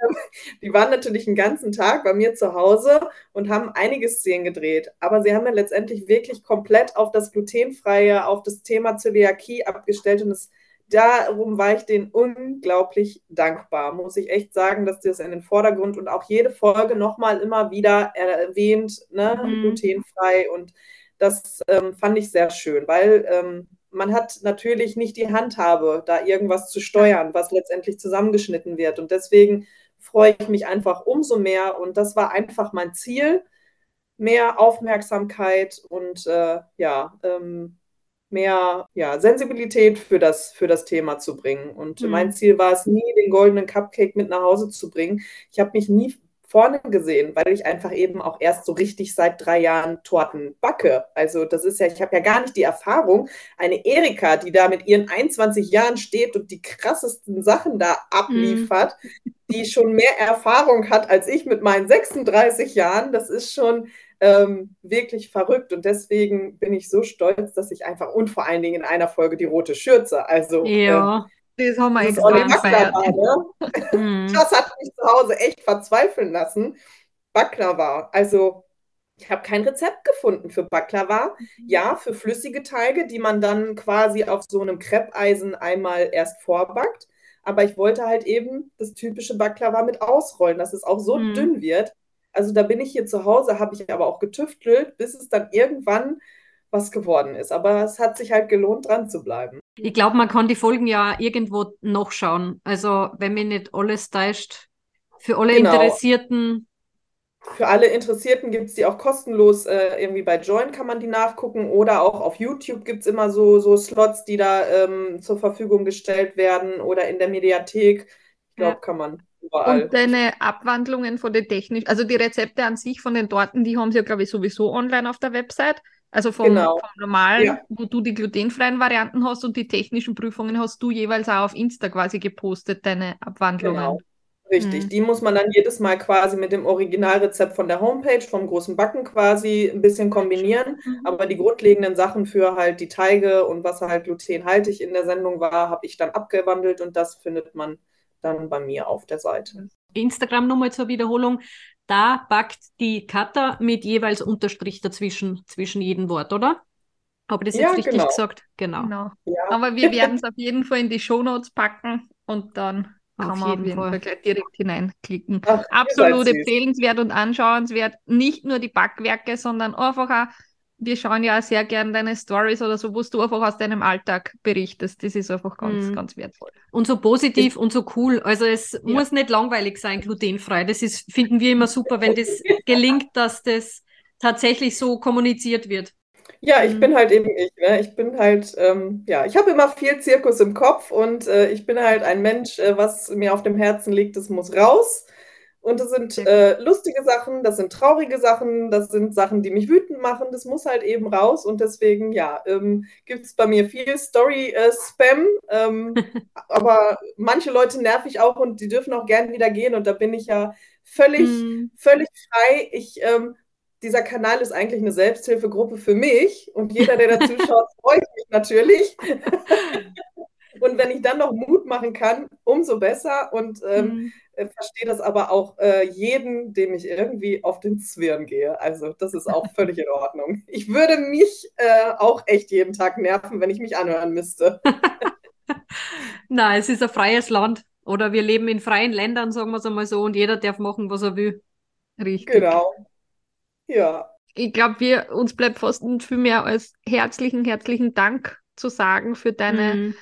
die waren natürlich einen ganzen Tag bei mir zu Hause und haben einige Szenen gedreht. Aber sie haben ja letztendlich wirklich komplett auf das Glutenfreie, auf das Thema Zöliakie abgestellt und es darum war ich denen unglaublich dankbar, muss ich echt sagen, dass das in den Vordergrund und auch jede Folge nochmal immer wieder erwähnt, ne, mhm. glutenfrei. Und das ähm, fand ich sehr schön, weil ähm, man hat natürlich nicht die Handhabe, da irgendwas zu steuern, was letztendlich zusammengeschnitten wird. Und deswegen freue ich mich einfach umso mehr. Und das war einfach mein Ziel, mehr Aufmerksamkeit und äh, ja, ähm, mehr ja, Sensibilität für das, für das Thema zu bringen. Und mhm. mein Ziel war es nie, den goldenen Cupcake mit nach Hause zu bringen. Ich habe mich nie vorne gesehen, weil ich einfach eben auch erst so richtig seit drei Jahren Torten backe. Also das ist ja, ich habe ja gar nicht die Erfahrung, eine Erika, die da mit ihren 21 Jahren steht und die krassesten Sachen da abliefert, mhm. die schon mehr Erfahrung hat als ich mit meinen 36 Jahren, das ist schon ähm, wirklich verrückt. Und deswegen bin ich so stolz, dass ich einfach und vor allen Dingen in einer Folge die rote Schürze. Also ja. Ähm, das haben wir extrem gefeiert. Ne? Mhm. Das hat mich zu Hause echt verzweifeln lassen. Baklava. Also ich habe kein Rezept gefunden für Baklava. Mhm. Ja, für flüssige Teige, die man dann quasi auf so einem Kreppeisen einmal erst vorbackt. Aber ich wollte halt eben das typische Baklava mit ausrollen, dass es auch so mhm. dünn wird, also da bin ich hier zu Hause, habe ich aber auch getüftelt, bis es dann irgendwann was geworden ist. Aber es hat sich halt gelohnt, dran zu bleiben. Ich glaube, man kann die Folgen ja irgendwo noch schauen. Also, wenn mir nicht alles täuscht, für alle Genau. Interessierten. Für alle Interessierten gibt es die auch kostenlos, äh, irgendwie bei Join kann man die nachgucken oder auch auf YouTube gibt es immer so, so Slots, die da ähm, zur Verfügung gestellt werden oder in der Mediathek. Ich glaube, Ja. kann man überall. Und deine Abwandlungen von den technischen, also die Rezepte an sich von den Torten, die haben sie ja, glaube ich, sowieso online auf der Website. Also vom, Genau. vom normalen, Ja. wo du die glutenfreien Varianten hast und die technischen Prüfungen hast du jeweils auch auf Insta quasi gepostet, deine Abwandlungen. Genau. Richtig, Mhm. die muss man dann jedes Mal quasi mit dem Originalrezept von der Homepage, vom großen Backen quasi ein bisschen kombinieren. Mhm. Aber die grundlegenden Sachen für halt die Teige und was halt glutenhaltig in der Sendung war, habe ich dann abgewandelt und das findet man dann bei mir auf der Seite. Instagram nochmal zur Wiederholung. Da backt die Katha mit jeweils Unterstrich dazwischen, zwischen jedem Wort, oder? Habe ich das Ja, jetzt richtig genau. gesagt? Genau. Genau. Ja, Aber wir werden es auf jeden Fall in die Shownotes packen und dann kann Auf man jeden auf jeden Fall. Fall gleich direkt hineinklicken. Ach, Absolut empfehlenswert und anschauenswert. Nicht nur die Backwerke, sondern einfach auch, wir schauen ja auch sehr gern deine Stories oder so, wo du einfach aus deinem Alltag berichtest. Das ist einfach ganz, Mhm. ganz wertvoll. Und so positiv und so cool. Also es muss nicht langweilig sein, glutenfrei. Das ist, finden wir immer super, wenn das gelingt, dass das tatsächlich so kommuniziert wird. Ja, ich Mhm. bin halt eben ich, ne? Ich bin halt, ähm, ja, ich habe immer viel Zirkus im Kopf und äh, ich bin halt ein Mensch, äh, was mir auf dem Herzen liegt, das muss raus. Und das sind äh, lustige Sachen, das sind traurige Sachen, das sind Sachen, die mich wütend machen, das muss halt eben raus. Und deswegen, ja, ähm, gibt es bei mir viel Story-Spam. ähm, aber manche Leute nerv ich auch und die dürfen auch gern wieder gehen. Und da bin ich ja völlig Mhm. völlig frei. Ich, ähm, dieser Kanal ist eigentlich eine Selbsthilfegruppe für mich und jeder, der dazu schaut, freut mich natürlich. Und wenn ich dann noch Mut machen kann, umso besser und ähm, Mhm. Äh, verstehe das aber auch äh, jeden, dem ich irgendwie auf den Zwirn gehe. Also das ist auch völlig in Ordnung. Ich würde mich äh, auch echt jeden Tag nerven, wenn ich mich anhören müsste. Nein, es ist ein freies Land. Oder wir leben in freien Ländern, sagen wir es einmal so, und jeder darf machen, was er will. Richtig. Genau. Ja. Ich glaube, wir, uns bleibt fast nicht viel mehr als herzlichen, herzlichen Dank zu sagen für deine Mhm.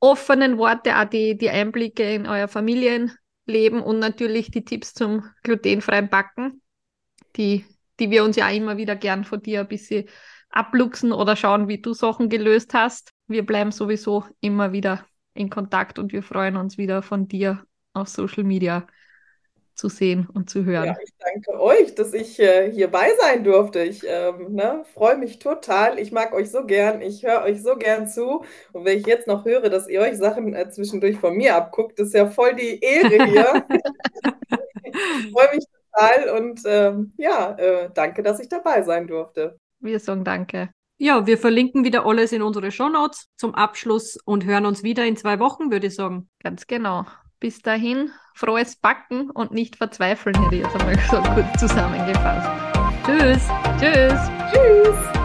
offenen Worte, auch die, die Einblicke in euer Familienleben und natürlich die Tipps zum glutenfreien Backen, die, die wir uns ja immer wieder gern von dir ein bisschen abluchsen oder schauen, wie du Sachen gelöst hast. Wir bleiben sowieso immer wieder in Kontakt und wir freuen uns wieder von dir auf Social Media zu sehen und zu hören. Ja, ich danke euch, dass ich äh, hierbei sein durfte. Ich ähm, ne, freue mich total. Ich mag euch so gern. Ich höre euch so gern zu. Und wenn ich jetzt noch höre, dass ihr euch Sachen äh, zwischendurch von mir abguckt, ist ja voll die Ehre hier. ich freue mich total und ähm, ja, äh, danke, dass ich dabei sein durfte. Wir sagen danke. Ja, wir verlinken wieder alles in unsere Shownotes zum Abschluss und hören uns wieder in zwei Wochen, würde ich sagen. Ganz genau. Bis dahin, frohes Backen und nicht verzweifeln, hätte ich jetzt einmal so kurz zusammengefasst. Tschüss! Tschüss! Tschüss!